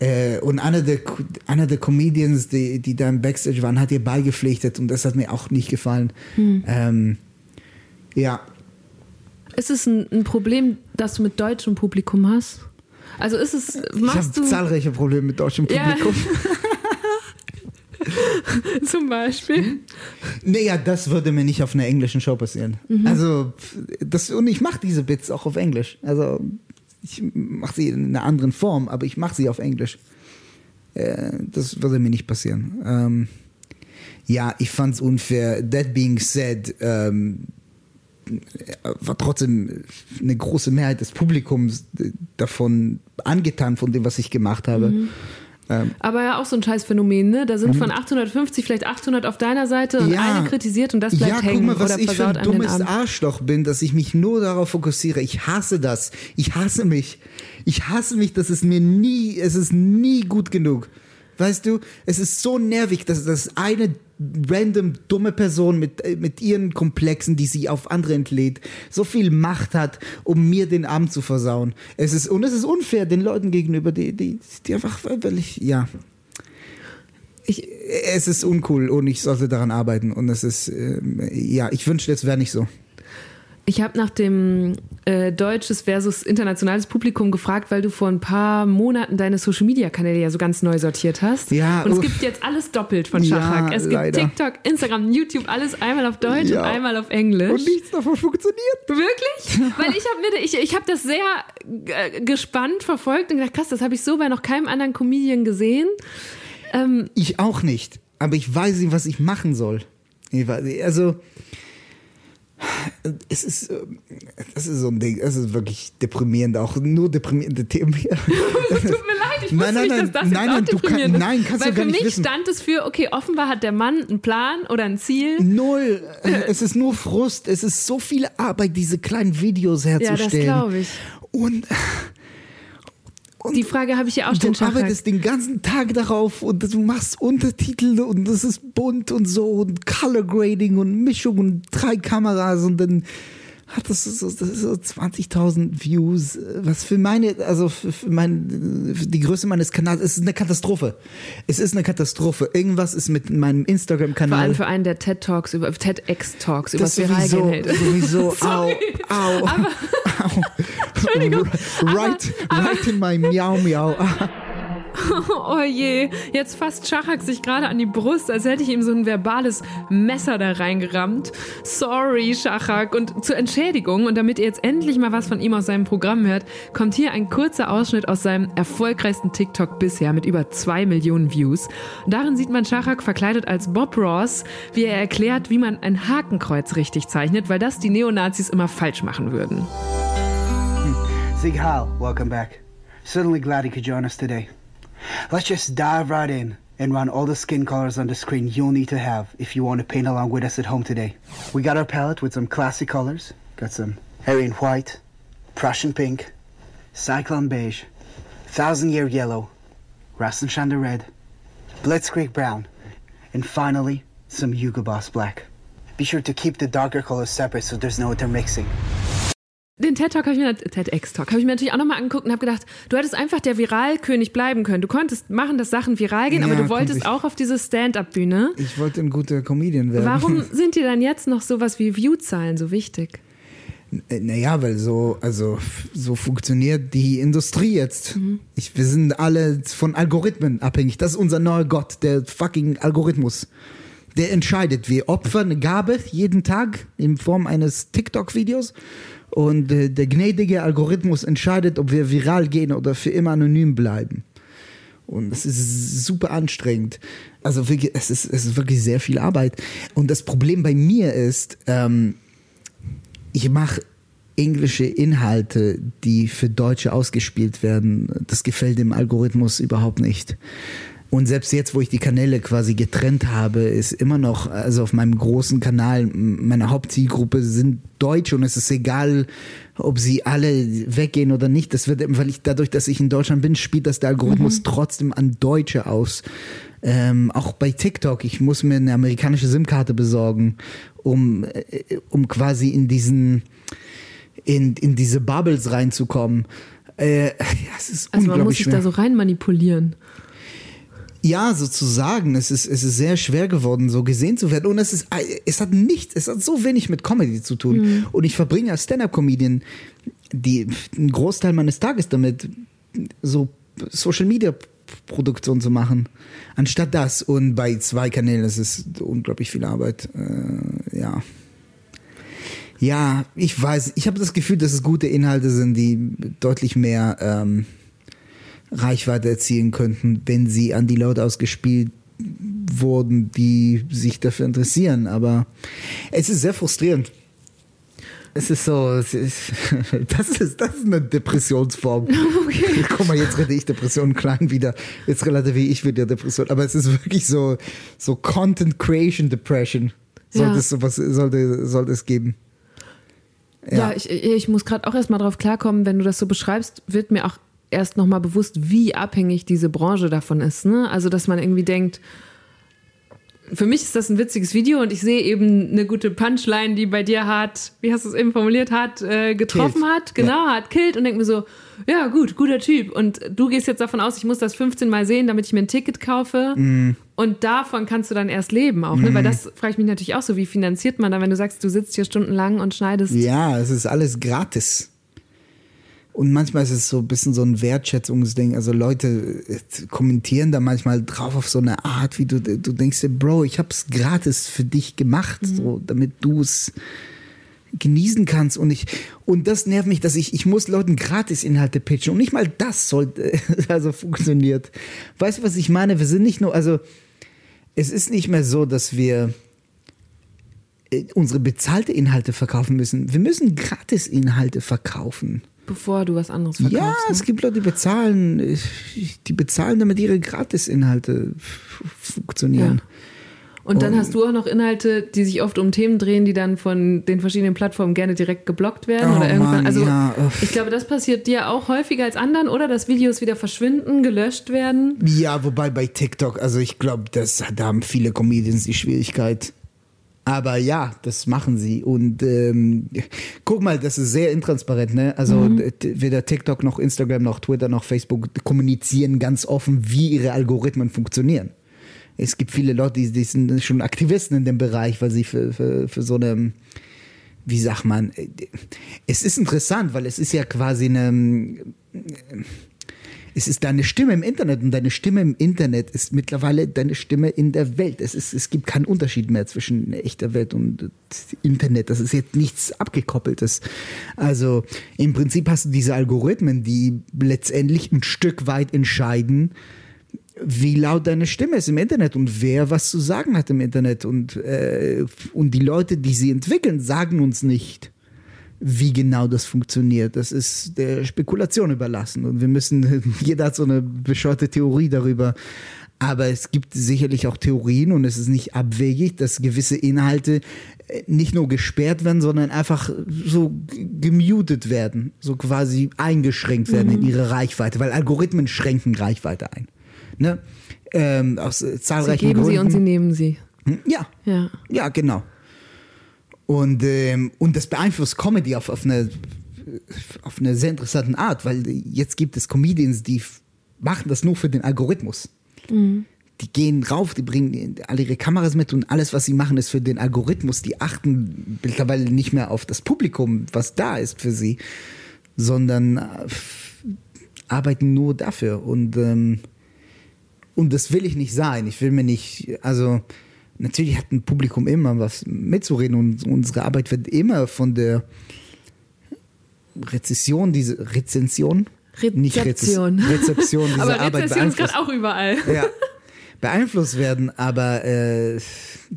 äh, und einer der, einer der Comedians, die, die da im Backstage waren, hat ihr beigepflichtet und das hat mir auch nicht gefallen. Hm. Ähm, ja. Ist es ein, ein, Problem, das du mit deutschem Publikum hast? Also ist es. ich habe zahlreiche Probleme mit deutschem Publikum. Ja. Zum Beispiel. Naja, das würde mir nicht auf einer englischen Show passieren. Mhm. Also, das, und ich mache diese Bits auch auf Englisch. Also, ich mache sie in einer anderen Form, aber ich mache sie auf Englisch. Äh, das würde mir nicht passieren. Ähm, ja, ich fand es unfair. That being said, ähm, war trotzdem eine große Mehrheit des Publikums davon angetan, von dem, was ich gemacht habe. Mhm. Ähm, Aber ja, auch so ein Scheißphänomen, ne? Da sind von 850 vielleicht 800 auf deiner Seite und ja, eine kritisiert und das bleibt ja, hängen. Guck mal, was ich für ein dummes Arschloch bin, dass ich mich nur darauf fokussiere. Ich hasse das. Ich hasse mich. Ich hasse mich, dass es mir nie, es ist nie gut genug. Weißt du, es ist so nervig, dass das eine random dumme Person mit, äh, mit ihren Komplexen, die sie auf andere entlädt, so viel Macht hat, um mir den Abend zu versauen. Es ist, und es ist unfair den Leuten gegenüber, die, die, die einfach, weil ich, ja. Ich, es ist uncool und ich sollte daran arbeiten und es ist, äh, ja, ich wünschte, es wäre nicht so. Ich habe nach dem äh, deutsches versus internationales Publikum gefragt, weil du vor ein paar Monaten deine Social Media Kanäle ja so ganz neu sortiert hast. Ja, und es uff. gibt jetzt alles doppelt von Ja, Schachak. es gibt leider. TikTok, Instagram, YouTube, alles einmal auf Deutsch Ja. und einmal auf Englisch. Und nichts davon funktioniert. Wirklich? Weil ich habe mir, ich, ich habe das sehr äh, gespannt verfolgt und gedacht, krass, das habe ich so bei noch keinem anderen Comedian gesehen. Ähm, Ich auch nicht. Aber ich weiß nicht, was ich machen soll. Also, es ist, äh, das ist so ein Ding, es ist wirklich deprimierend, auch nur deprimierende Themen hier. Tut mir leid, ich Nein, wusste nein, nicht, dass das nein, jetzt nein, du kann- ist. nein, kannst du Weil gar für nicht mich wissen. stand es für, okay, offenbar hat der Mann einen Plan oder ein Ziel. Null. Es ist nur Frust. Es ist so viel Arbeit, diese kleinen Videos Ja, das herzustellen. glaube ich. Und, und Die Frage habe ich ja auch du den Schachak. arbeitest den ganzen Tag darauf und du machst Untertitel und das ist bunt und so und Color Grading und Mischung und drei Kameras und dann hat das so, das so 20.000 Views, was für meine, also für, für mein, für die Größe meines Kanals, es ist eine Katastrophe. Es ist eine Katastrophe. Irgendwas ist mit meinem Vor Instagram-Kanal. allem für einen der TED Talks über TEDx Talks über Das viral sowieso, hält. sowieso, au, au, au. Entschuldigung, Right, right in my Miau Miau. Oh je, jetzt fasst Schachak sich gerade an die Brust, als hätte ich ihm so ein verbales Messer da reingerammt. Sorry, Schachak. Und zur Entschädigung und damit ihr jetzt endlich mal was von ihm aus seinem Programm hört, kommt hier ein kurzer Ausschnitt aus seinem erfolgreichsten TikTok bisher mit über zwei Millionen Views. Und darin sieht man Schachak verkleidet als Bob Ross, wie er erklärt, wie man ein Hakenkreuz richtig zeichnet, weil das die Neonazis immer falsch machen würden. Sig Heil, welcome back. Certainly glad you could join us today. Let's just dive right in and run all the skin colors on the screen you'll need to have if you want to paint along with us at home today. We got our palette with some classic colors. Got some Aryan white, Prussian pink, Cyclone beige, Thousand Year yellow, Rasenschande red, Blitzkrieg brown, and finally some Hugo Boss black. Be sure to keep the darker colors separate so there's no intermixing. Den TED Talk habe ich mir TEDx Talk habe ich mir natürlich auch nochmal angeguckt und habe gedacht, du hättest einfach der Viralkönig bleiben können. Du konntest machen, dass Sachen viral gehen, aber Ja, du wolltest ich. auch auf diese Stand-up-Bühne. Ich wollte ein guter Comedian werden. Warum sind dir dann jetzt noch sowas wie View-Zahlen so wichtig? Naja, weil so, also so funktioniert die Industrie jetzt. Ich, wir sind alle von Algorithmen abhängig. Das ist unser neuer Gott, der fucking Algorithmus. Der entscheidet. Wir opfern eine Gabe jeden Tag in Form eines TikTok-Videos. Und äh, der gnädige Algorithmus entscheidet, ob wir viral gehen oder für immer anonym bleiben. Und es ist super anstrengend. Also wirklich, es ist, es ist wirklich sehr viel Arbeit. Und das Problem bei mir ist, ähm, ich mache englische Inhalte, die für Deutsche ausgespielt werden. Das gefällt dem Algorithmus überhaupt nicht. Und selbst jetzt, wo ich die Kanäle quasi getrennt habe, ist immer noch, also auf meinem großen Kanal, meine Hauptzielgruppe sind Deutsche und es ist egal, ob sie alle weggehen oder nicht. Das wird, weil ich dadurch, dass ich in Deutschland bin, spielt das der Algorithmus trotzdem an Deutsche aus. Ähm, auch bei TikTok, ich muss mir eine amerikanische SIM-Karte besorgen, um, äh, um quasi in diesen, in, in diese Bubbles reinzukommen. Äh, ja, es ist Also man muss sich schwer. da so rein manipulieren. Ja, sozusagen. Es ist, es ist sehr schwer geworden, so gesehen zu werden. Und es ist, es hat nichts, es hat so wenig mit Comedy zu tun. Und ich verbringe als Stand-Up-Comedian die, einen Großteil meines Tages damit, so Social Media Produktion zu machen. Anstatt das. Und bei zwei Kanälen ist es unglaublich viel Arbeit. Äh, ja. Ja, ich weiß, ich habe das Gefühl, dass es gute Inhalte sind, die deutlich mehr ähm, Reichweite erzielen könnten, wenn sie an die Leute ausgespielt wurden, die sich dafür interessieren. Aber es ist sehr frustrierend. Es ist so, es ist, das, ist, das ist eine Depressionsform. Guck mal, jetzt rede ich Depression klein wieder. Jetzt relativiere ich wieder Depression. Aber es ist wirklich so, so Content Creation Depression. Sollte Ja. es sowas, sollte, sollte es geben. Ja, ich, ich muss gerade auch erstmal drauf klarkommen, wenn du das so beschreibst, wird mir auch erst nochmal bewusst, wie abhängig diese Branche davon ist. Ne? Also, dass man irgendwie denkt, für mich ist das ein witziges Video und ich sehe eben eine gute Punchline, die bei dir hart, wie hast du es eben formuliert, hart äh, getroffen Killt. hat. Genau, Ja. hat killt und denke mir so, ja gut, guter Typ. Und du gehst jetzt davon aus, ich muss das 15 Mal sehen, damit ich mir ein Ticket kaufe. Mhm. Und davon kannst du dann erst leben auch, ne? Weil das frage ich mich natürlich auch so, wie finanziert man da, wenn du sagst, du sitzt hier stundenlang und schneidest. Ja, es ist alles gratis. Und manchmal ist es so ein bisschen so ein Wertschätzungsding. Also Leute äh, kommentieren da manchmal drauf auf so eine Art, wie du, du denkst dir, Bro, ich hab's gratis für dich gemacht, so, damit du es genießen kannst. Und ich, und das nervt mich, dass ich, ich muss Leuten gratis Inhalte pitchen. Und nicht mal das sollte, also funktioniert. Weißt du, was ich meine? Wir sind nicht nur, also, es ist nicht mehr so, dass wir äh, unsere bezahlte Inhalte verkaufen müssen. Wir müssen gratis Inhalte verkaufen. Bevor du was anderes verkaufst. Ja, es ne? gibt Leute, die bezahlen, die bezahlen, damit ihre Gratis-Inhalte funktionieren. Und dann hast du auch noch Inhalte, die sich oft um Themen drehen, die dann von den verschiedenen Plattformen gerne direkt geblockt werden Oh oder irgendwann. Mann, also ja, ich glaube, das passiert dir auch häufiger als anderen, oder? Dass Videos wieder verschwinden, gelöscht werden. Ja, wobei bei TikTok, also ich glaube, das da haben viele Comedians die Schwierigkeit. Aber ja, das machen sie. Und ähm, guck mal, das ist sehr intransparent, ne? Also d- weder TikTok noch Instagram noch Twitter noch Facebook kommunizieren ganz offen, wie ihre Algorithmen funktionieren. Es gibt viele Leute, die, die sind schon Aktivisten in dem Bereich, weil sie für, für, für so eine, wie sagt man, äh, es ist interessant, weil es ist ja quasi eine, es ist deine Stimme im Internet und deine Stimme im Internet ist mittlerweile deine Stimme in der Welt. Es, ist, es gibt keinen Unterschied mehr zwischen echter Welt und Internet. Das ist jetzt nichts Abgekoppeltes. Also im Prinzip hast du diese Algorithmen, die letztendlich ein Stück weit entscheiden, wie laut deine Stimme ist im Internet und wer was zu sagen hat im Internet. Und, äh, und die Leute, die sie entwickeln, sagen uns nicht, wie genau das funktioniert. Das ist der Spekulation überlassen. Und wir müssen, jeder hat so eine bescheuerte Theorie darüber. Aber es gibt sicherlich auch Theorien und es ist nicht abwegig, dass gewisse Inhalte äh, nicht nur gesperrt werden, sondern einfach so gemutet werden, so quasi eingeschränkt werden in ihre Reichweite, weil Algorithmen schränken Reichweite ein. Ne? Ähm, aus äh, Sie zahlreichen geben Gründen. sie und sie nehmen sie. Hm, Ja, Ja. ja, genau. Und, ähm, und das beeinflusst Comedy auf, auf, eine, auf eine sehr interessante Art, weil jetzt gibt es Comedians, die machen das nur für den Algorithmus. Die gehen rauf, die bringen alle ihre Kameras mit und alles, was sie machen, ist für den Algorithmus. Die achten mittlerweile nicht mehr auf das Publikum, was da ist für sie, sondern äh, arbeiten nur dafür. Und, ähm, und das will ich nicht sein. Ich will mir nicht, also natürlich hat ein Publikum immer was mitzureden und unsere Arbeit wird immer von der Rezession, diese Rezension, nicht Rezes- Rezeption. Rezeption dieser Aber Arbeit Rezession ist gerade beeinflusst, auch überall. ja, beeinflusst werden. Aber äh,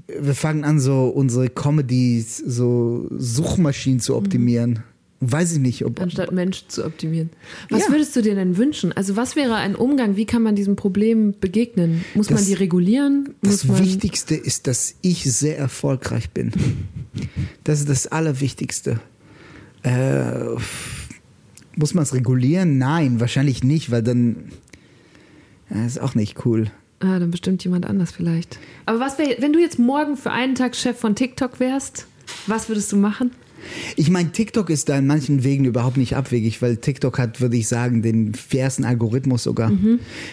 wir fangen an, so unsere Comedies, so Suchmaschinen zu optimieren. Weiß ich nicht, ob Anstatt Menschen zu optimieren. Was Ja. würdest du dir denn wünschen? Also was wäre ein Umgang? Wie kann man diesem Problem begegnen? Muss man Das- die regulieren? Das Muss man Wichtigste ist, dass ich sehr erfolgreich bin. Das ist das Allerwichtigste. Äh, muss man es regulieren? Nein, wahrscheinlich nicht, weil dann ja, ist auch nicht cool. Ah, dann bestimmt jemand anders vielleicht. Aber was wäre, wenn du jetzt morgen für einen Tag Chef von TikTok wärst, was würdest du machen? Ich meine, TikTok ist da in manchen Wegen überhaupt nicht abwegig, weil TikTok hat, würde ich sagen, den fairsten Algorithmus sogar.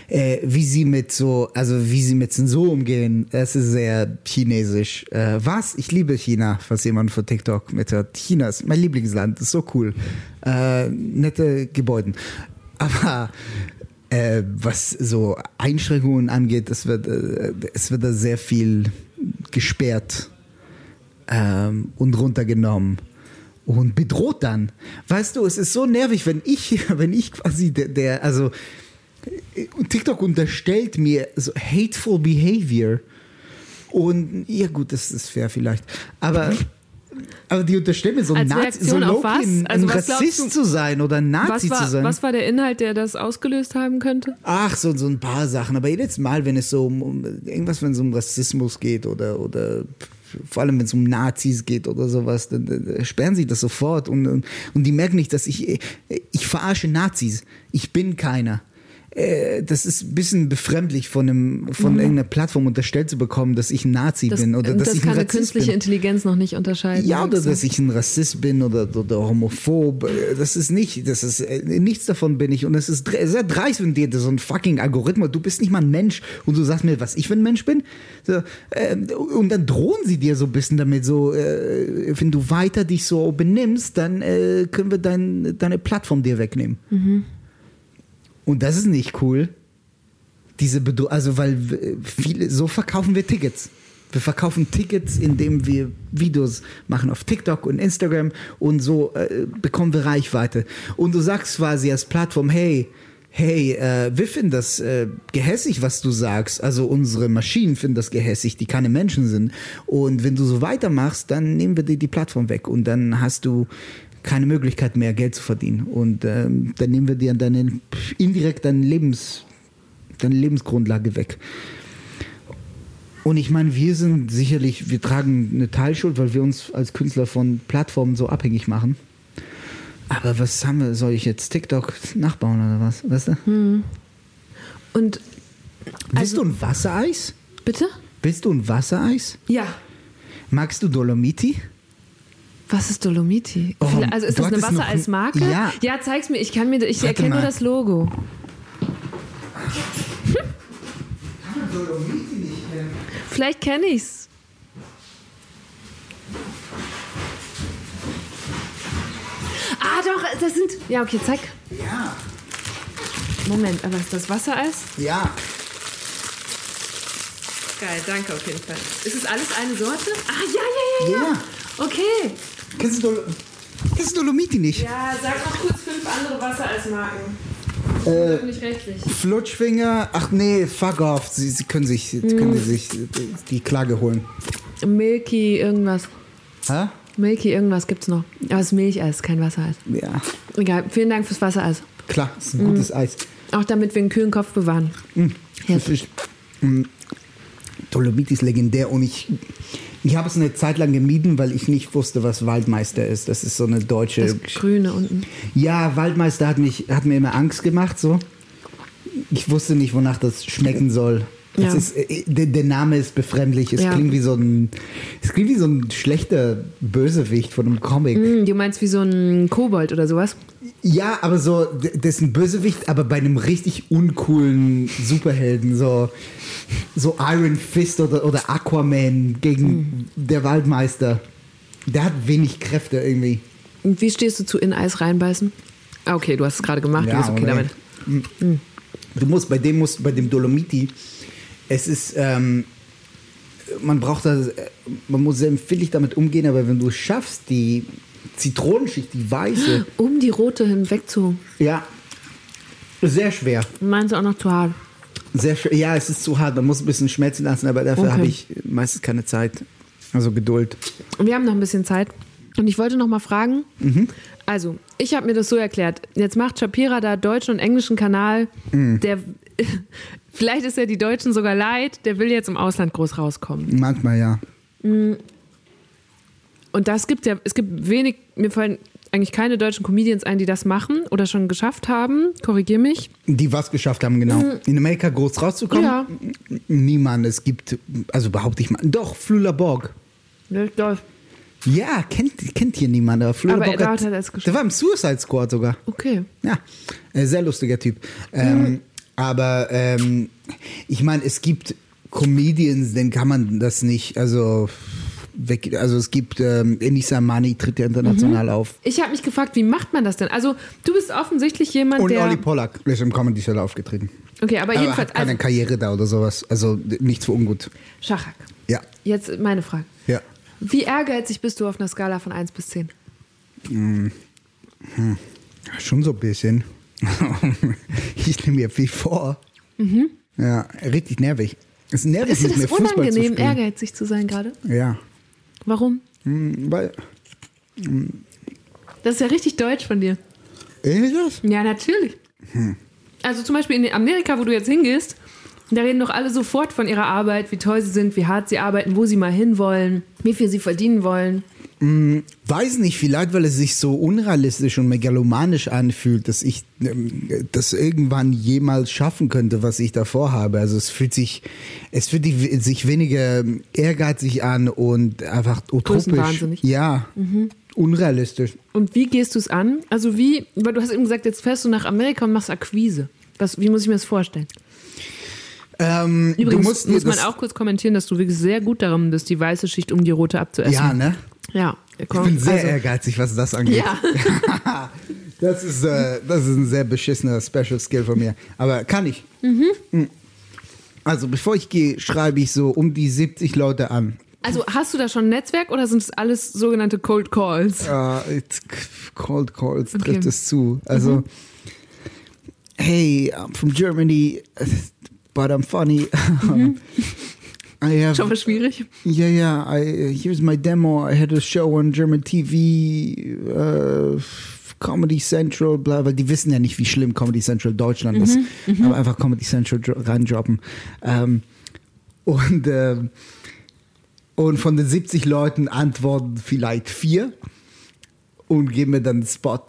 Äh, wie sie mit so, also wie sie mit Zensur umgehen, das ist sehr chinesisch. Äh, was? Ich liebe China, was jemand von TikTok mithört. China ist mein Lieblingsland, ist so cool. Äh, nette Gebäude. Aber äh, was so Einschränkungen angeht, es wird, äh, es wird da sehr viel gesperrt ähm, und runtergenommen und bedroht dann. Weißt du, es ist so nervig, wenn ich, wenn ich quasi der, der also äh, TikTok unterstellt mir so hateful behavior und ja gut, das ist fair vielleicht, aber aber die unterstellen mir so ein Als Nazi, so was? ein, Also Rassist du- zu sein oder ein Nazi Was zu war, sein. was war der Inhalt, der das ausgelöst haben könnte? Ach, so, so ein paar Sachen. Aber jedes Mal, wenn es so um, um irgendwas, wenn es um Rassismus geht oder, oder vor allem wenn es um Nazis geht oder sowas, dann, dann sperren sie das sofort und, und, und die merken nicht, dass ich, ich verarsche Nazis. Ich bin keiner. Äh, das ist ein bisschen befremdlich von, einem, von irgendeiner Plattform unterstellt zu bekommen, dass ich ein Nazi Mhm. Das, bin oder dass das ich kann ein eine Rassist künstliche bin. Intelligenz noch nicht unterscheiden. Ja, oder dass ich ein Rassist bin oder, oder homophob. Äh, Das ist nicht, das ist, äh, nichts davon bin ich. Und es ist sehr dreist, wenn dir so ein fucking Algorithmus, du bist nicht mal ein Mensch und du sagst mir, was ich für ein Mensch bin. So, äh, und dann drohen sie dir so ein bisschen damit, so, äh, wenn du weiter dich so benimmst, dann können wir dein, deine Plattform dir wegnehmen. Und das ist nicht cool. Diese Bedro also weil viele so verkaufen wir Tickets. Wir verkaufen Tickets, indem wir Videos machen auf TikTok und Instagram und so äh, bekommen wir Reichweite. Und du sagst quasi als Plattform, hey, hey, äh, wir finden das äh, gehässig, was du sagst. Also unsere Maschinen finden das gehässig, die keine Menschen sind. Und wenn du so weitermachst, dann nehmen wir dir die Plattform weg und dann hast du keine Möglichkeit mehr, Geld zu verdienen. Und ähm, dann nehmen wir dir deine, indirekt deine, Lebens, deine Lebensgrundlage weg. Und ich meine, wir sind sicherlich, wir tragen eine Teilschuld, weil wir uns als Künstler von Plattformen so abhängig machen. Aber was haben wir, soll ich jetzt TikTok nachbauen oder was? Weißt du? Und Willst Also- du ein Wassereis? bitte? Willst du ein Wassereis? Ja. Magst du Dolomiti? Was ist Dolomiti? Oh, also ist das eine Wassereismarke? Ja. Ja, zeig's mir. Ich kann mir, ich Warte erkenne nur mal. das Logo. Dolomiti nicht kennen. Vielleicht kenne ich's. Ah, doch, das sind. Ja, okay, zeig. Ja. Moment, aber ist das Wassereis? Ja. Geil, danke auf jeden Fall. Ist es alles eine Sorte? Ah, ja, ja, ja, ja. Ja. Okay. Kennst du, Dol Kennst du Dolomiti nicht? Ja, sag noch kurz fünf andere Wassereismarken. Äh. Flutschfinger, ach nee, fuck off. Sie, sie können sich, sie können Hm. sich die Klage holen. Milky irgendwas. Hä? Milky irgendwas gibt's noch. Aber es ist Milcheis, kein Wassereis. Ja, Egal, vielen Dank fürs Wassereis. klar, ist Hm. ein gutes Eis. Auch damit wir einen kühlen Kopf bewahren. Jetzt. Das ist, mm, Dolomiti ist legendär und ich, ich habe es eine Zeit lang gemieden, weil ich nicht wusste, was Waldmeister ist. Das ist so eine deutsche. Das Grüne unten. Ja, Waldmeister hat, mich, hat mir immer Angst gemacht, so. Ich wusste nicht, wonach das schmecken soll. Ja. Ist, äh, der, der Name ist befremdlich. Es Ja. klingt wie so ein, es klingt wie so ein schlechter Bösewicht von einem Comic. Hm, du meinst wie so ein Kobold oder sowas? Ja, aber so, das ist ein Bösewicht, aber bei einem richtig uncoolen Superhelden, so, so Iron Fist oder, oder Aquaman gegen der Waldmeister. Der hat wenig Kräfte irgendwie. Und wie stehst du zu in Eis reinbeißen? Ah, okay, du hast es gerade gemacht. du bist okay damit. Du musst, bei dem musst, bei dem Dolomiti, es ist, ähm, man braucht das, man muss sehr empfindlich damit umgehen, aber wenn du es schaffst, die Zitronenschicht, die weiße, Um die rote hinweg zu. ja, sehr schwer. Meinst du auch noch zu hart? Sehr schwer. Ja, es ist zu hart, man muss ein bisschen schmelzen lassen, aber dafür Okay. habe ich meistens keine Zeit. Also Geduld. Wir haben noch ein bisschen Zeit. Und ich wollte noch mal fragen. Also, ich habe mir das so erklärt. Jetzt macht Shapira da deutschen und englischen Kanal. Der, vielleicht ist er die Deutschen sogar leid. Der will jetzt im Ausland groß rauskommen. Manchmal ja. Und das gibt ja, es gibt wenig, mir fallen eigentlich keine deutschen Comedians ein, die das machen oder schon geschafft haben. Korrigier mich. Die was geschafft haben, genau. In Amerika groß rauszukommen? Ja. Niemand. Es gibt, also behaupte ich mal. Doch, Flula Borg. Ja, kennt, kennt hier niemand. Aber, Flula Aber Borg er hat halt es geschafft. Der war im Suicide Squad sogar. Okay. Ja, äh, sehr lustiger Typ. Ähm, Aber ähm, ich meine, es gibt Comedians, denen kann man das nicht, also weg, also es gibt ähm, Enisa Mani tritt ja international Mhm. auf. Ich habe mich gefragt, wie macht man das denn? Also, du bist offensichtlich jemand, Und der. Olli Pollack ist im Comedy Show aufgetreten. okay, aber Aber jedenfalls. hat keine Also, Karriere da oder sowas. Also nichts für ungut. Schachak. Ja, Jetzt meine Frage. ja. Wie ehrgeizig bist du auf einer Skala von 1 bis 10? Schon so ein bisschen. ich nehme mir viel vor. Ja, richtig nervig. Es ist nervig, Mhm. Ist dir mit mir das Fußball zu unangenehm, spielen. ehrgeizig zu sein gerade? Ja, Warum? Hm, weil, Das ist ja richtig deutsch von dir. ist das? Ja, natürlich. Also zum Beispiel in Amerika, wo du jetzt hingehst, da reden doch alle sofort von ihrer Arbeit, wie toll sie sind, wie hart sie arbeiten, wo sie mal hinwollen, wie viel sie verdienen wollen. Weiß nicht, vielleicht weil es sich so unrealistisch und megalomanisch anfühlt, dass ich ähm, das irgendwann jemals schaffen könnte, was ich davor habe. Also es fühlt sich, es fühlt sich weniger ehrgeizig an und einfach utopisch. Größenwahnsinnig. Ja, unrealistisch. Und wie gehst du es an? Also wie, weil du hast eben gesagt, jetzt fährst du nach Amerika und machst Akquise. Was, wie muss ich mir das vorstellen? Ähm, Übrigens musst muss man auch kurz kommentieren, dass du wirklich sehr gut darin bist, die weiße Schicht um die rote abzuessen. Ja, ne? Ja. Ich bin sehr also, ehrgeizig, was das angeht. Ja. Das ist, äh, das ist ein sehr beschissener Special Skill von mir. Aber kann ich. Mhm. Also, bevor ich gehe, schreibe ich so um die 70 Leute an. Also hast du da schon ein Netzwerk oder sind es alles sogenannte Cold Calls? Uh, it's cold calls Okay. trifft es zu. Also, hey, I'm from Germany, but I'm funny. I have, Schon mal schwierig. Yeah, yeah. I here's my demo. I had a show on German TV, uh, Comedy Central, bla, weil die wissen ja nicht, wie schlimm Comedy Central Deutschland ist. Aber einfach Comedy Central dro- reindroppen. Ähm, und, ähm, und von den 70 Leuten antworten vielleicht vier und geben mir dann einen Spot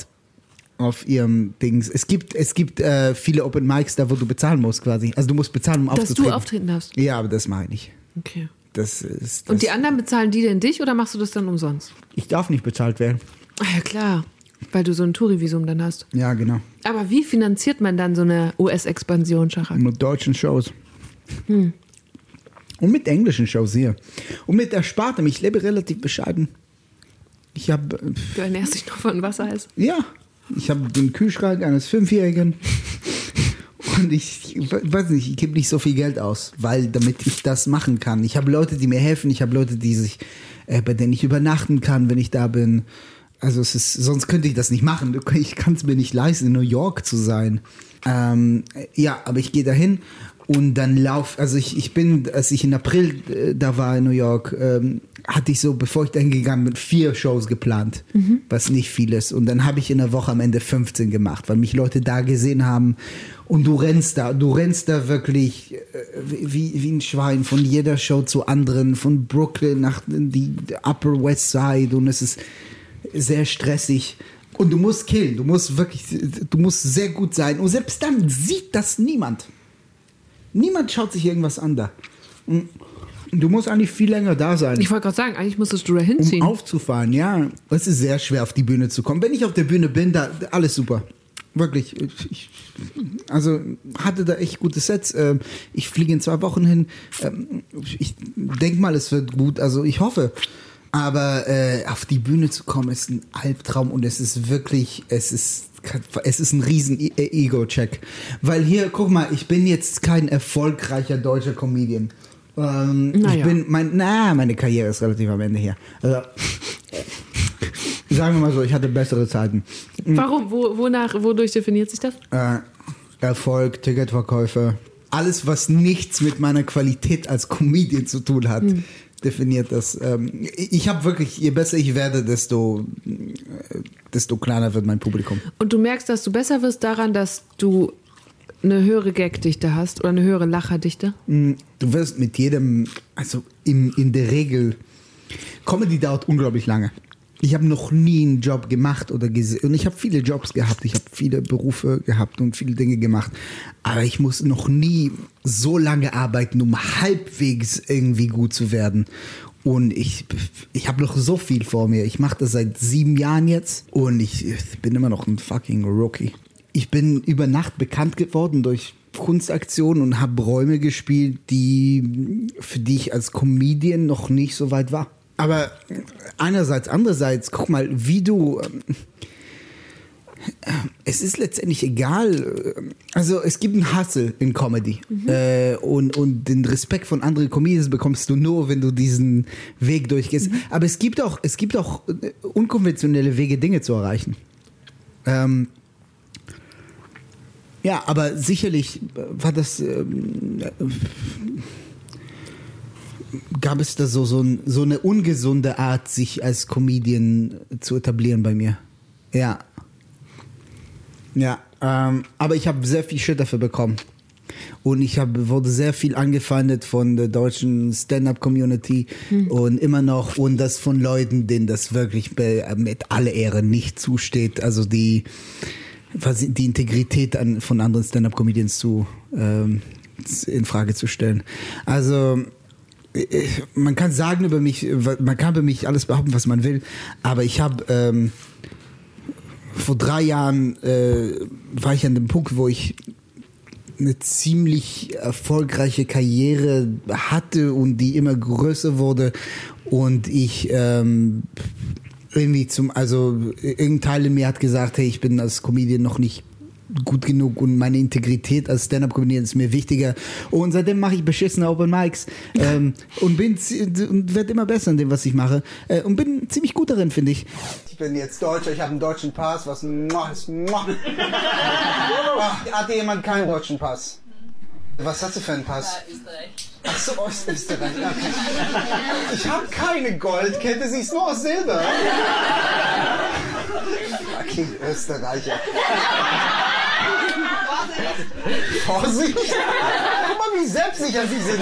auf ihrem Dings. Es gibt, es gibt äh, viele Open Mics da, wo du bezahlen musst quasi. Also du musst bezahlen, um Dass aufzutreten. du auftreten darfst. Ja, aber das mache ich nicht. Okay. Das ist. Und das- die anderen bezahlen die denn dich oder machst du das dann umsonst? Ich darf nicht bezahlt werden. Ah ja klar, weil du so ein Touri-Visum dann hast. Ja, genau. Aber wie finanziert man dann so eine US-Expansion, Schachak? Mit deutschen Shows. Und mit englischen Shows hier. Und mit Erspartem. Ich lebe relativ bescheiden. Ich habe, Du ernährst dich nur von Wassereis. ja, ich habe den Kühlschrank eines Fünfjährigen. Und ich, weiß nicht, ich gebe nicht so viel Geld aus, weil damit ich das machen kann. Ich habe Leute, die mir helfen. Ich habe Leute, die sich, äh, bei denen ich übernachten kann, wenn ich da bin. Also es ist, sonst könnte ich das nicht machen. Ich kann es mir nicht leisten, in New York zu sein. Ähm, ja, aber ich gehe dahin und dann lauf, also ich, ich bin, als ich in April äh, da war in New York, ähm, hatte ich so, bevor ich dahin gegangen bin, vier Shows geplant, was nicht viel ist. Und dann habe ich in der Woche am Ende 15 gemacht, weil mich Leute da gesehen haben. Und du rennst da, du rennst da wirklich äh, wie, wie ein Schwein von jeder Show zu anderen, von Brooklyn nach die Upper West Side und es ist sehr stressig. Und du musst killen, du musst wirklich, du musst sehr gut sein. Und selbst dann sieht das niemand. Niemand schaut sich irgendwas an da. Und Du musst eigentlich viel länger da sein. Ich wollte gerade sagen, eigentlich müsstest du da um hinziehen. aufzufahren, ja. Es ist sehr schwer, auf die Bühne zu kommen. Wenn ich auf der Bühne bin, da alles super. Wirklich. Ich, also hatte da echt gute Sets. Ähm, Ich fliege in zwei Wochen hin. Ähm, Ich denke mal, es wird gut. Also ich hoffe. Aber äh, auf die Bühne zu kommen, ist ein Albtraum und es ist wirklich, es ist, es ist ein riesen E- Ego-Check. Weil hier, guck mal, ich bin jetzt kein erfolgreicher deutscher Comedian. Ähm, Naja. Ich bin, mein, na, meine Karriere ist relativ am Ende hier. Also, sagen wir mal so, ich hatte bessere Zeiten. Warum? Wo, wonach, wodurch definiert sich das? Äh, Erfolg, Ticketverkäufe, alles, was nichts mit meiner Qualität als Comedian zu tun hat, definiert das. Ähm, ich habe wirklich, je besser ich werde, desto, äh, desto kleiner wird mein Publikum. Und du merkst, dass du besser wirst daran, dass du eine höhere Gagdichte hast oder eine höhere Lacherdichte? Du wirst mit jedem, also in, in der Regel, Comedy dauert unglaublich lange. Ich habe noch nie einen Job gemacht oder gesehen. Und ich habe viele Jobs gehabt, ich habe viele Berufe gehabt und viele Dinge gemacht. Aber ich muss noch nie so lange arbeiten, um halbwegs irgendwie gut zu werden. Und ich, ich habe noch so viel vor mir. Ich mache das seit sieben Jahren jetzt und ich, ich bin immer noch ein fucking Rookie. Ich bin über Nacht bekannt geworden durch Kunstaktionen und habe Räume gespielt, die für die ich als Comedian noch nicht so weit war. Aber einerseits, andererseits, guck mal, wie du ähm, es ist letztendlich egal. Also es gibt einen Hustle in Comedy. Äh, und, und den Respekt von anderen Comedians bekommst du nur, wenn du diesen Weg durchgehst. Aber es gibt auch, es gibt auch äh, unkonventionelle Wege, Dinge zu erreichen. Ähm, ja, aber sicherlich war das. Ähm, äh, gab es da so, so, ein, so eine ungesunde Art, sich als Comedian zu etablieren bei mir. Ja. Ja, ähm, aber ich habe sehr viel Shit dafür bekommen. und ich hab, wurde sehr viel angefeindet von der deutschen Stand-up-Community Hm. und immer noch und das von Leuten, denen das wirklich mit aller Ehre nicht zusteht. Also die die Integrität an, von anderen Stand-up-Comedians zu ähm, in Frage zu stellen. Also ich- man kann sagen über mich, man kann über mich alles behaupten, was man will, aber ich habe ähm, vor drei Jahren äh, war ich an dem Punkt, wo ich eine ziemlich erfolgreiche Karriere hatte und die immer größer wurde und ich ähm, irgendwie zum, also irgendein Teil in mir hat gesagt, hey, ich bin als Comedian noch nicht gut genug und meine Integrität als Stand-Up-Comedian ist mir wichtiger. Und seitdem mache ich beschissene Open Mics ähm, und bin und werde immer besser in dem, was ich mache äh, und bin ziemlich gut darin, finde ich. Ich bin jetzt Deutscher, ich habe einen deutschen Pass, was ist. Ach, Hatte jemand keinen deutschen Pass? Was hast du für einen Pass? Ach so, Ostösterreich. Okay. Ich habe keine Goldkette, sie ist nur aus Silber. Fucking Österreicher. Vorsicht! Guck mal, wie selbstsicher sie sind.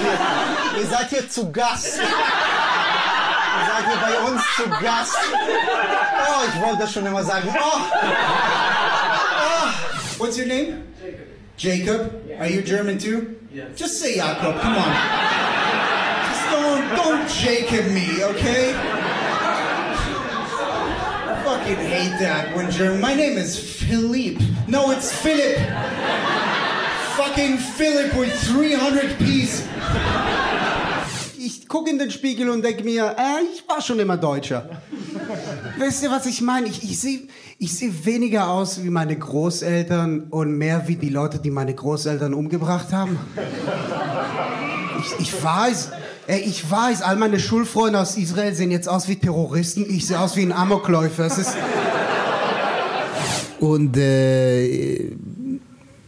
Ihr seid hier zu Gast. Ihr seid hier bei uns zu Gast. Oh, ich wollte das schon immer sagen. Oh. Oh. What's your name? Jacob. Are you German too? Yes. Just say Jakob. Come on. Just don't don't Jacob me, okay? Fucking hate that German. My name is Philippe. No, it's Philip. Fucking Philip with 300 P's. Ich gucke in den Spiegel und denke mir, äh, ich war schon immer Deutscher. Wisst ihr, was ich meine? Ich, ich sehe ich seh weniger aus wie meine Großeltern und mehr wie die Leute, die meine Großeltern umgebracht haben. Ich, ich weiß, ey, ich weiß, all meine Schulfreunde aus Israel sehen jetzt aus wie Terroristen. Ich sehe aus wie ein Amokläufer. Es ist, und äh,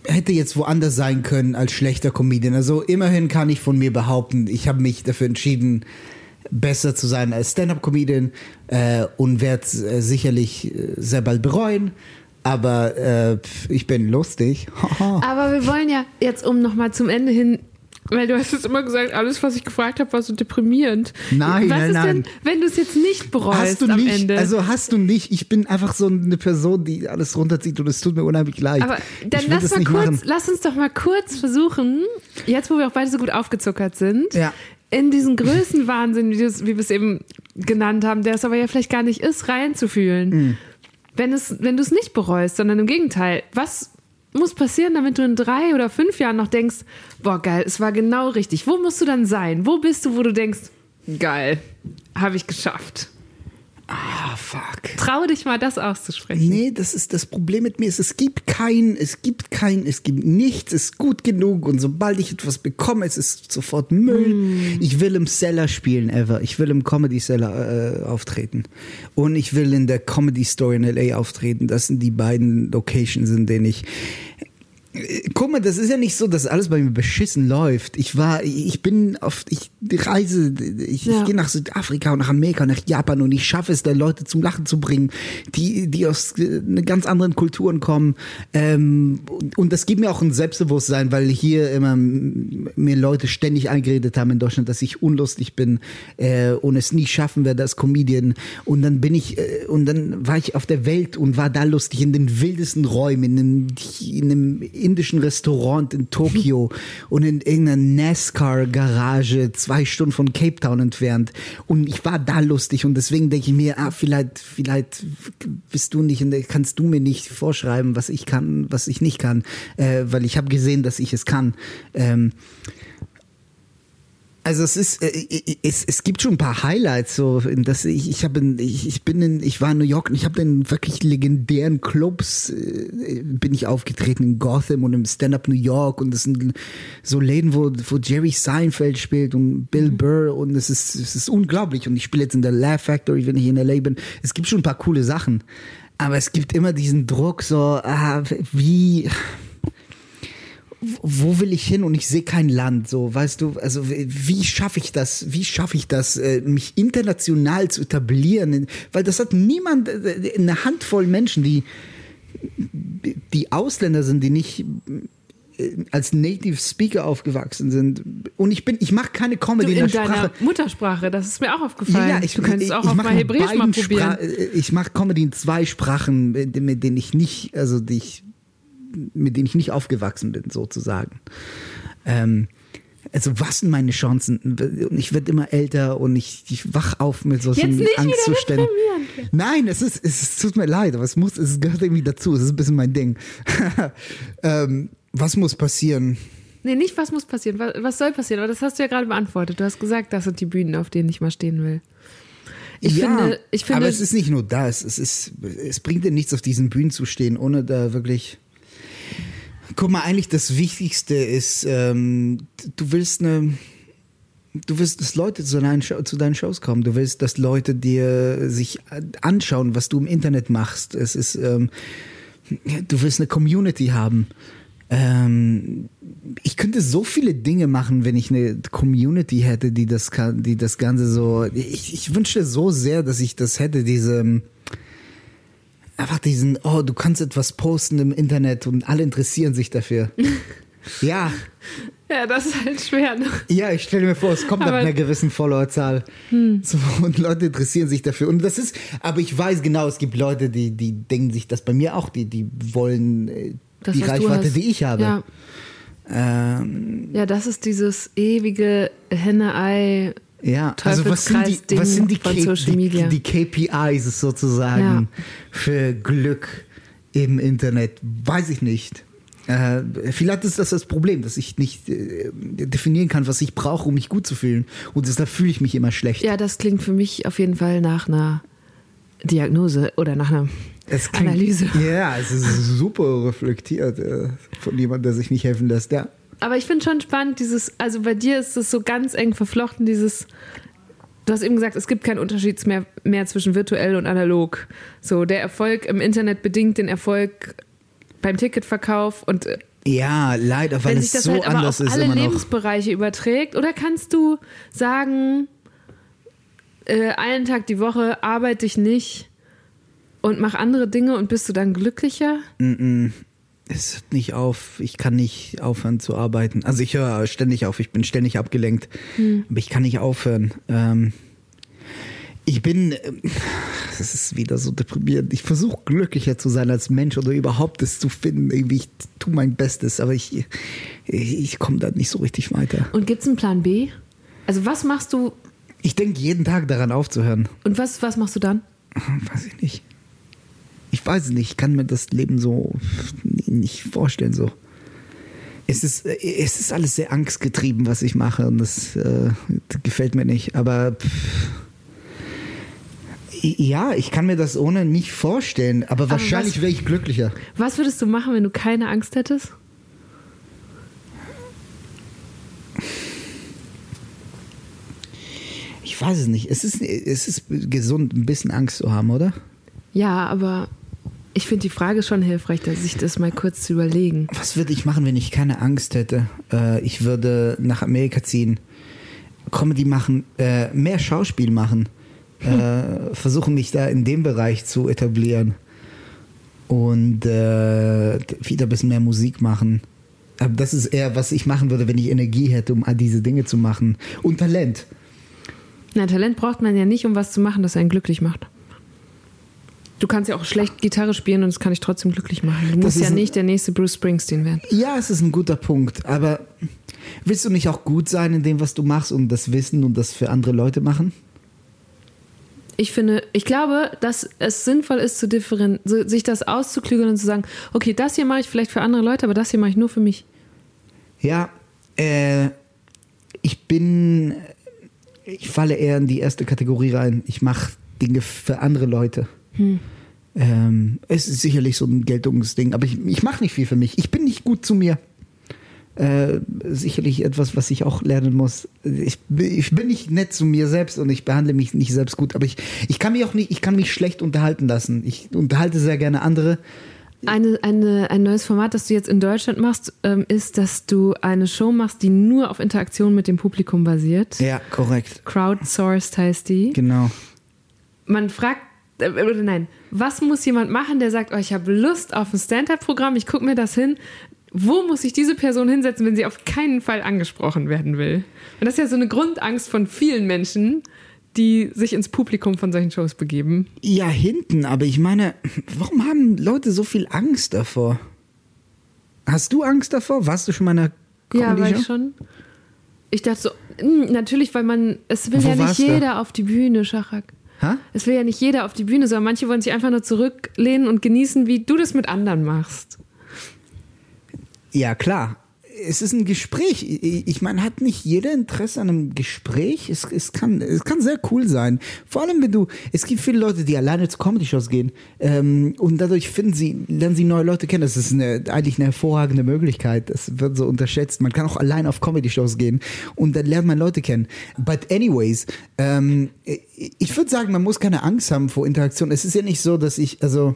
hätte jetzt woanders sein können als schlechter Comedian. Also immerhin kann ich von mir behaupten, ich habe mich dafür entschieden, besser zu sein als Stand-up-Comedian äh, und werde äh, sicherlich äh, sehr bald bereuen. Aber äh, ich bin lustig. Aber wir wollen ja jetzt, um nochmal zum Ende hin, weil du hast jetzt immer gesagt, alles, was ich gefragt habe, war so deprimierend. Nein, was nein, ist nein. denn, wenn du es jetzt nicht bereust Hast du am nicht, Ende? also hast du nicht, ich bin einfach so eine Person, die alles runterzieht und es tut mir unheimlich leid. Aber dann lass mal kurz, machen. lass uns doch mal kurz versuchen, jetzt wo wir auch beide so gut aufgezuckert sind, Ja. in diesen Größenwahnsinn, wie wir es eben genannt haben, der es aber ja vielleicht gar nicht ist, reinzufühlen. Mhm. Wenn, es, wenn du es nicht bereust, sondern im Gegenteil, was muss passieren, damit du in drei oder fünf Jahren noch denkst, boah, geil, es war genau richtig. Wo musst du dann sein? Wo bist du, wo du denkst, geil, habe ich geschafft? Ah, fuck. Trau dich mal, das auszusprechen. Nee, das ist das Problem mit mir. ist, Es gibt kein, es gibt kein, es gibt nichts, es ist gut genug und sobald ich etwas bekomme, es ist sofort Müll. Ich will im Cellar spielen, ever. Ich will im Comedy Cellar äh, auftreten. Und ich will in der Comedy Store in LA auftreten. Das sind die beiden Locations, in denen ich Guck mal, das ist ja nicht so, dass alles bei mir beschissen läuft. Ich war, ich bin oft, ich reise, ich, Ja. ich gehe nach Südafrika und nach Amerika und nach Japan und ich schaffe es, da Leute zum Lachen zu bringen, die, die aus äh, ne ganz anderen Kulturen kommen. Ähm, und, das gibt mir auch ein Selbstbewusstsein, weil hier immer mir Leute ständig eingeredet haben in Deutschland, dass ich unlustig bin äh, und es nie schaffen werde als Comedian. Und dann bin ich, äh, und dann war ich auf der Welt und war da lustig in den wildesten Räumen, in in einem indischen Restaurant in Tokio und in irgendeiner NASCAR-Garage zwei Stunden von Cape Town entfernt. Und ich war da lustig und deswegen denke ich mir, ah, vielleicht, vielleicht bist du nicht, in der, kannst du mir nicht vorschreiben, was ich kann, was ich nicht kann, äh, weil ich habe gesehen, dass ich es kann. Ähm, also es ist, äh, es, es gibt schon ein paar Highlights. So, in das ich, ich habe, ich, ich bin in, ich war in New York und ich habe in wirklich legendären Clubs äh, bin ich aufgetreten in Gotham und im Stand Up New York und das sind so Läden, wo, wo Jerry Seinfeld spielt und Bill Burr und es ist, es ist unglaublich. Und ich spiele jetzt in der Laugh Factory, wenn ich in LA bin. Es gibt schon ein paar coole Sachen, aber es gibt immer diesen Druck, so ah, wie wo will ich hin und ich sehe kein Land, so, weißt du, also wie- schaffe ich das, wie schaffe ich das, äh, mich international zu etablieren, weil das hat niemand, äh, eine Handvoll Menschen, die, die Ausländer sind, die nicht äh, als Native Speaker aufgewachsen sind und ich bin, ich mache keine Comedy Du, in in der deiner Sprache. Muttersprache, das ist mir auch aufgefallen. Ja, ja, ich, du könntest ich, auch ich auf mal Hebräisch mal probieren. Spra- ich mache Comedy in zwei Sprachen, mit, mit denen ich nicht, also die ich, mit denen ich nicht aufgewachsen bin, sozusagen. Ähm, also was sind meine Chancen? Und ich werde immer älter und ich, ich wach auf mit solchen Jetzt nicht wieder Angstzuständen. Nein, es ist, es, ist- es tut mir leid, aber es muss, es gehört irgendwie dazu. Es ist ein bisschen mein Ding. ähm, was muss passieren? Nee, nicht was muss passieren, was, was soll passieren, aber das hast du ja gerade beantwortet. Du hast gesagt, das sind die Bühnen, auf denen ich mal stehen will. Ich ja, finde, ich finde, aber es ist nicht nur das. Es ist, es bringt dir nichts, auf diesen Bühnen zu stehen, ohne da wirklich. Guck mal, eigentlich das Wichtigste ist, ähm, du willst eine, du willst, dass Leute zu deinen, zu deinen Shows kommen. Du willst, dass Leute dir sich anschauen, was du im Internet machst. Es ist, ähm, du willst eine Community haben. Ähm, ich könnte so viele Dinge machen, wenn ich eine Community hätte, die das, die das Ganze so. Ich, ich wünschte so sehr, dass ich das hätte, diese. Einfach diesen, oh, du kannst etwas posten im Internet und alle interessieren sich dafür. ja, ja, das ist halt schwer. Ne? ja, ich stelle mir vor, es kommt ab Aber- Hm. einer gewissen Followerzahl. So, und Leute interessieren sich dafür. Und das ist, aber ich weiß genau, es gibt Leute, die, die denken sich das bei mir auch, die, die wollen äh, Das, die Reichweite, die ich habe. Ja, Ähm, ja, das ist dieses ewige Henne-Ei. Ja. also was sind die, was sind die, K- die, KPIs sozusagen Ja. für Glück im Internet? Weiß ich nicht. Äh, vielleicht ist das das Problem, dass ich nicht äh, definieren kann, was ich brauche, um mich gut zu fühlen. Und deshalb fühle ich mich immer schlecht. Ja, das klingt für mich auf jeden Fall nach einer Diagnose oder nach einer klingt- Analyse. Ja, es ist super reflektiert äh, von jemandem, der sich nicht helfen lässt. Ja. Aber ich finde schon spannend, dieses, also bei dir ist es so ganz eng verflochten, dieses, du hast eben gesagt, es gibt keinen Unterschied mehr, mehr zwischen virtuell und analog. So, der Erfolg im Internet bedingt den Erfolg beim Ticketverkauf und äh, ja, leider, weil es so halt aber anders auf ist alle immer noch. Lebensbereiche überträgt, oder kannst du sagen, äh, einen Tag die Woche arbeite ich nicht und mach andere Dinge und bist du dann glücklicher? Es hört nicht auf. Ich kann nicht aufhören zu arbeiten. Also ich höre ständig auf. Ich bin ständig abgelenkt. Hm. Aber ich kann nicht aufhören. Ähm, ich bin, das ist wieder so deprimierend. Ich versuche glücklicher zu sein als Mensch oder überhaupt es zu finden. Irgendwie, ich tue mein Bestes, aber ich, ich, ich komme da nicht so richtig weiter. Und gibt es einen Plan B? Also was machst du Ich denke jeden Tag daran aufzuhören. und was, was machst du dann? Weiß ich nicht. Ich weiß es nicht. Ich kann mir das Leben so nicht vorstellen. So. Es ist, äh, es ist alles sehr angstgetrieben, was ich mache. Und das, äh, das gefällt mir nicht. Aber pff, ja, ich kann mir das ohne nicht vorstellen. Aber wahrscheinlich was- wäre ich glücklicher. Was würdest du machen, wenn du keine Angst hättest? Ich weiß es nicht. Es ist, es ist gesund, ein bisschen Angst zu haben, oder? Ja, aber ich finde die Frage schon hilfreich, dass sich das mal kurz zu überlegen. Was würde ich machen, wenn ich keine Angst hätte? Äh, ich würde nach Amerika ziehen, Comedy machen, äh, mehr Schauspiel machen, äh, versuchen mich da in dem Bereich zu etablieren und äh, wieder ein bisschen mehr Musik machen. Aber das ist eher, was ich machen würde, wenn ich Energie hätte, um all diese Dinge zu machen. Und Talent. Na, Talent braucht man ja nicht, um was zu machen, das einen glücklich macht. Du kannst ja auch schlecht Gitarre spielen und das kann dich trotzdem glücklich machen. Du Das musst ist ja nicht der nächste Bruce Springsteen werden. Ja, es ist ein guter Punkt, aber willst du nicht auch gut sein in dem, was du machst und das wissen und das für andere Leute machen? Ich finde, ich glaube, dass es sinnvoll ist, zu differen sich das auszuklügeln und zu sagen, okay, das hier mache ich vielleicht für andere Leute, aber das hier mache ich nur für mich. Ja, äh, ich bin, ich falle eher in die erste Kategorie rein. Ich mache Dinge für andere Leute. Ähm, es ist sicherlich so ein Geltungsding, aber ich, ich mache nicht viel für mich. Ich bin nicht gut zu mir. Äh, sicherlich etwas, was ich auch lernen muss. Ich, bin- ich bin nicht nett zu mir selbst und ich behandle mich nicht selbst gut, aber ich, ich kann mich auch nicht, ich kann mich schlecht unterhalten lassen. Ich unterhalte sehr gerne andere. Eine, eine, ein neues Format, das du jetzt in Deutschland machst, ähm, ist, dass du eine Show machst, die nur auf Interaktion mit dem Publikum basiert. Ja, korrekt. Crowdsourced heißt die. Genau. Man fragt, oder nein, was muss jemand machen, der sagt, oh, ich habe Lust auf ein Stand-up-Programm, ich gucke mir das hin, wo muss sich diese Person hinsetzen, wenn sie auf keinen Fall angesprochen werden will? Und das ist ja so eine Grundangst von vielen Menschen, die sich ins Publikum von solchen Shows begeben. Ja, hinten, aber ich meine, warum haben Leute so viel Angst davor? Hast du Angst davor? Warst du schon mal in einer Ja, Comedy war ich schon. Ich dachte so, mh, natürlich, weil man, es will Wo ja nicht jeder auf die Bühne, Schachak. Hä? Es will ja nicht jeder auf die Bühne, sondern manche wollen sich einfach nur zurücklehnen und genießen, wie du das mit anderen machst. Ja, klar. Es ist ein Gespräch. Ich meine, hat nicht jeder Interesse an einem Gespräch? Es, es, kann, es kann sehr cool sein. Vor allem, wenn du, es gibt viele Leute, die alleine zu Comedy-Shows gehen ähm, und dadurch finden sie, lernen sie neue Leute kennen. Das ist eine, eigentlich eine hervorragende Möglichkeit. Das wird so unterschätzt. Man kann auch allein auf Comedy-Shows gehen und dann lernt man Leute kennen. But anyways, ähm, ich würde sagen, man muss keine Angst haben vor Interaktion. Es ist ja nicht so, dass ich, also,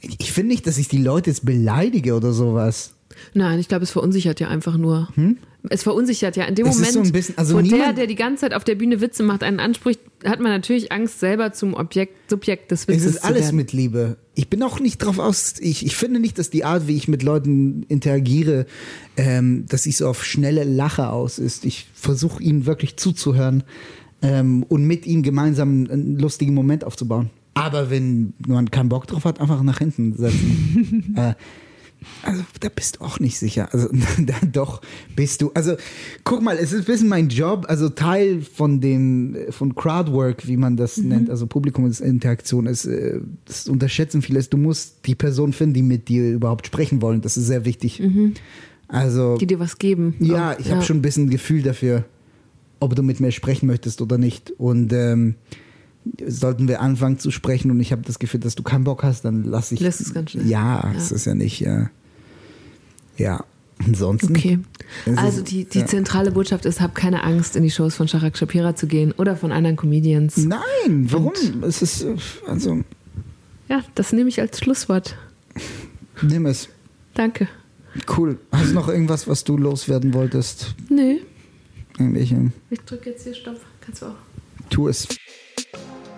ich finde nicht, dass ich die Leute jetzt beleidige oder sowas. Nein, ich glaube, es verunsichert ja einfach nur. Es verunsichert ja in dem Hm? Es ist Moment, so bisschen- also wo der, der die ganze Zeit auf der Bühne Witze macht, einen anspricht, hat man natürlich Angst, selber zum Objekt, Subjekt des Es Witzes ist zu alles werden. mit Liebe. Ich bin auch nicht drauf aus. Ich, ich finde nicht, dass die Art, wie ich mit Leuten interagiere, ähm, dass ich so auf schnelle Lache aus ist. Ich versuche ihnen wirklich zuzuhören ähm, und mit ihnen gemeinsam einen lustigen Moment aufzubauen. Aber wenn man keinen Bock drauf hat, einfach nach hinten setzen. äh, also da bist du auch nicht sicher. Also da doch bist du. Also guck mal, es ist ein bisschen mein Job. Also Teil von dem von Crowdwork, wie man das nennt, also Publikumsinteraktion ist. äh, Das unterschätzen viele. ist, Du musst die Person finden, die mit dir überhaupt sprechen wollen. Das ist sehr wichtig. Also Die dir was geben. ja, ich habe schon ein bisschen ein Gefühl dafür, ob du mit mir sprechen möchtest oder nicht. Und ähm, sollten wir anfangen zu sprechen und ich habe das Gefühl, dass du keinen Bock hast, dann lass ich. Lässt es ganz schnell. Ja, Ja. es ist ja nicht. Äh, ja, ansonsten. Okay. Also die, die ja. zentrale Botschaft ist, hab keine Angst, in die Shows von Shahak Shapira zu gehen oder von anderen Comedians. Nein, warum? es ist äh, also Ja, das nehme ich als Schlusswort. nimm es. Danke. Cool. Hast du noch irgendwas, was du loswerden wolltest? Nö, Irgendwelche? ich drücke jetzt hier Stopp. Kannst du auch. Tu es.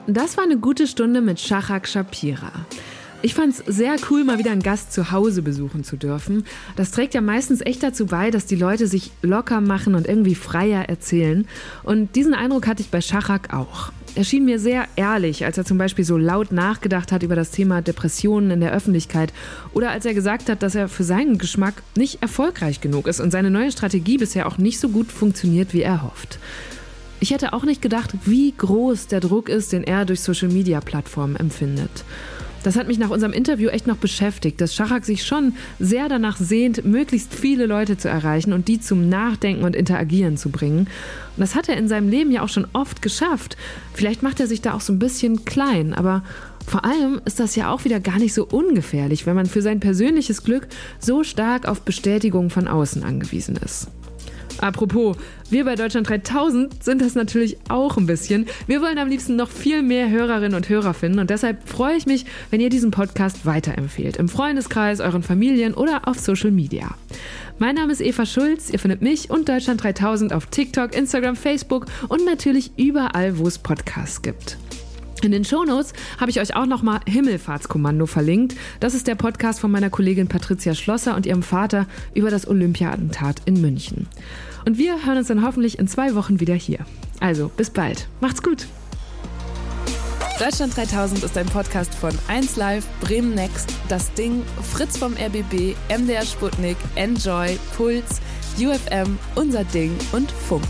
Das war eine gute Stunde mit Shahak Shapira. Ich fand es sehr cool, mal wieder einen Gast zu Hause besuchen zu dürfen. Das trägt ja meistens echt dazu bei, dass die Leute sich locker machen und irgendwie freier erzählen. Und diesen Eindruck hatte ich bei Shahak auch. Er schien mir sehr ehrlich, als er zum Beispiel so laut nachgedacht hat über das Thema Depressionen in der Öffentlichkeit oder als er gesagt hat, dass er für seinen Geschmack nicht erfolgreich genug ist und seine neue Strategie bisher auch nicht so gut funktioniert, wie er hofft. Ich hätte auch nicht gedacht, wie groß der Druck ist, den er durch Social-Media-Plattformen empfindet. Das hat mich nach unserem Interview echt noch beschäftigt, dass Schachak sich schon sehr danach sehnt, möglichst viele Leute zu erreichen und die zum Nachdenken und Interagieren zu bringen. Und das hat er in seinem Leben ja auch schon oft geschafft. Vielleicht macht er sich da auch so ein bisschen klein, aber vor allem ist das ja auch wieder gar nicht so ungefährlich, wenn man für sein persönliches Glück so stark auf Bestätigung von außen angewiesen ist. Apropos, wir bei Deutschland 3000 sind das natürlich auch ein bisschen. Wir wollen am liebsten noch viel mehr Hörerinnen und Hörer finden und deshalb freue ich mich, wenn ihr diesen Podcast weiterempfehlt. Im Freundeskreis, euren Familien oder auf Social Media. Mein Name ist Eva Schulz. Ihr findet mich und Deutschland 3000 auf TikTok, Instagram, Facebook und natürlich überall, wo es Podcasts gibt. In den Shownotes habe ich euch auch nochmal Himmelfahrtskommando verlinkt. Das ist der Podcast von meiner Kollegin Patricia Schlosser und ihrem Vater über das Olympia-Attentat in München. Und wir hören uns dann hoffentlich in zwei Wochen wieder hier. Also, bis bald. Macht's gut. Deutschland 3000 ist ein Podcast von 1Live, Bremen Next, Das Ding, Fritz vom RBB, MDR Sputnik, Enjoy, Puls, UFM, Unser Ding und Funk.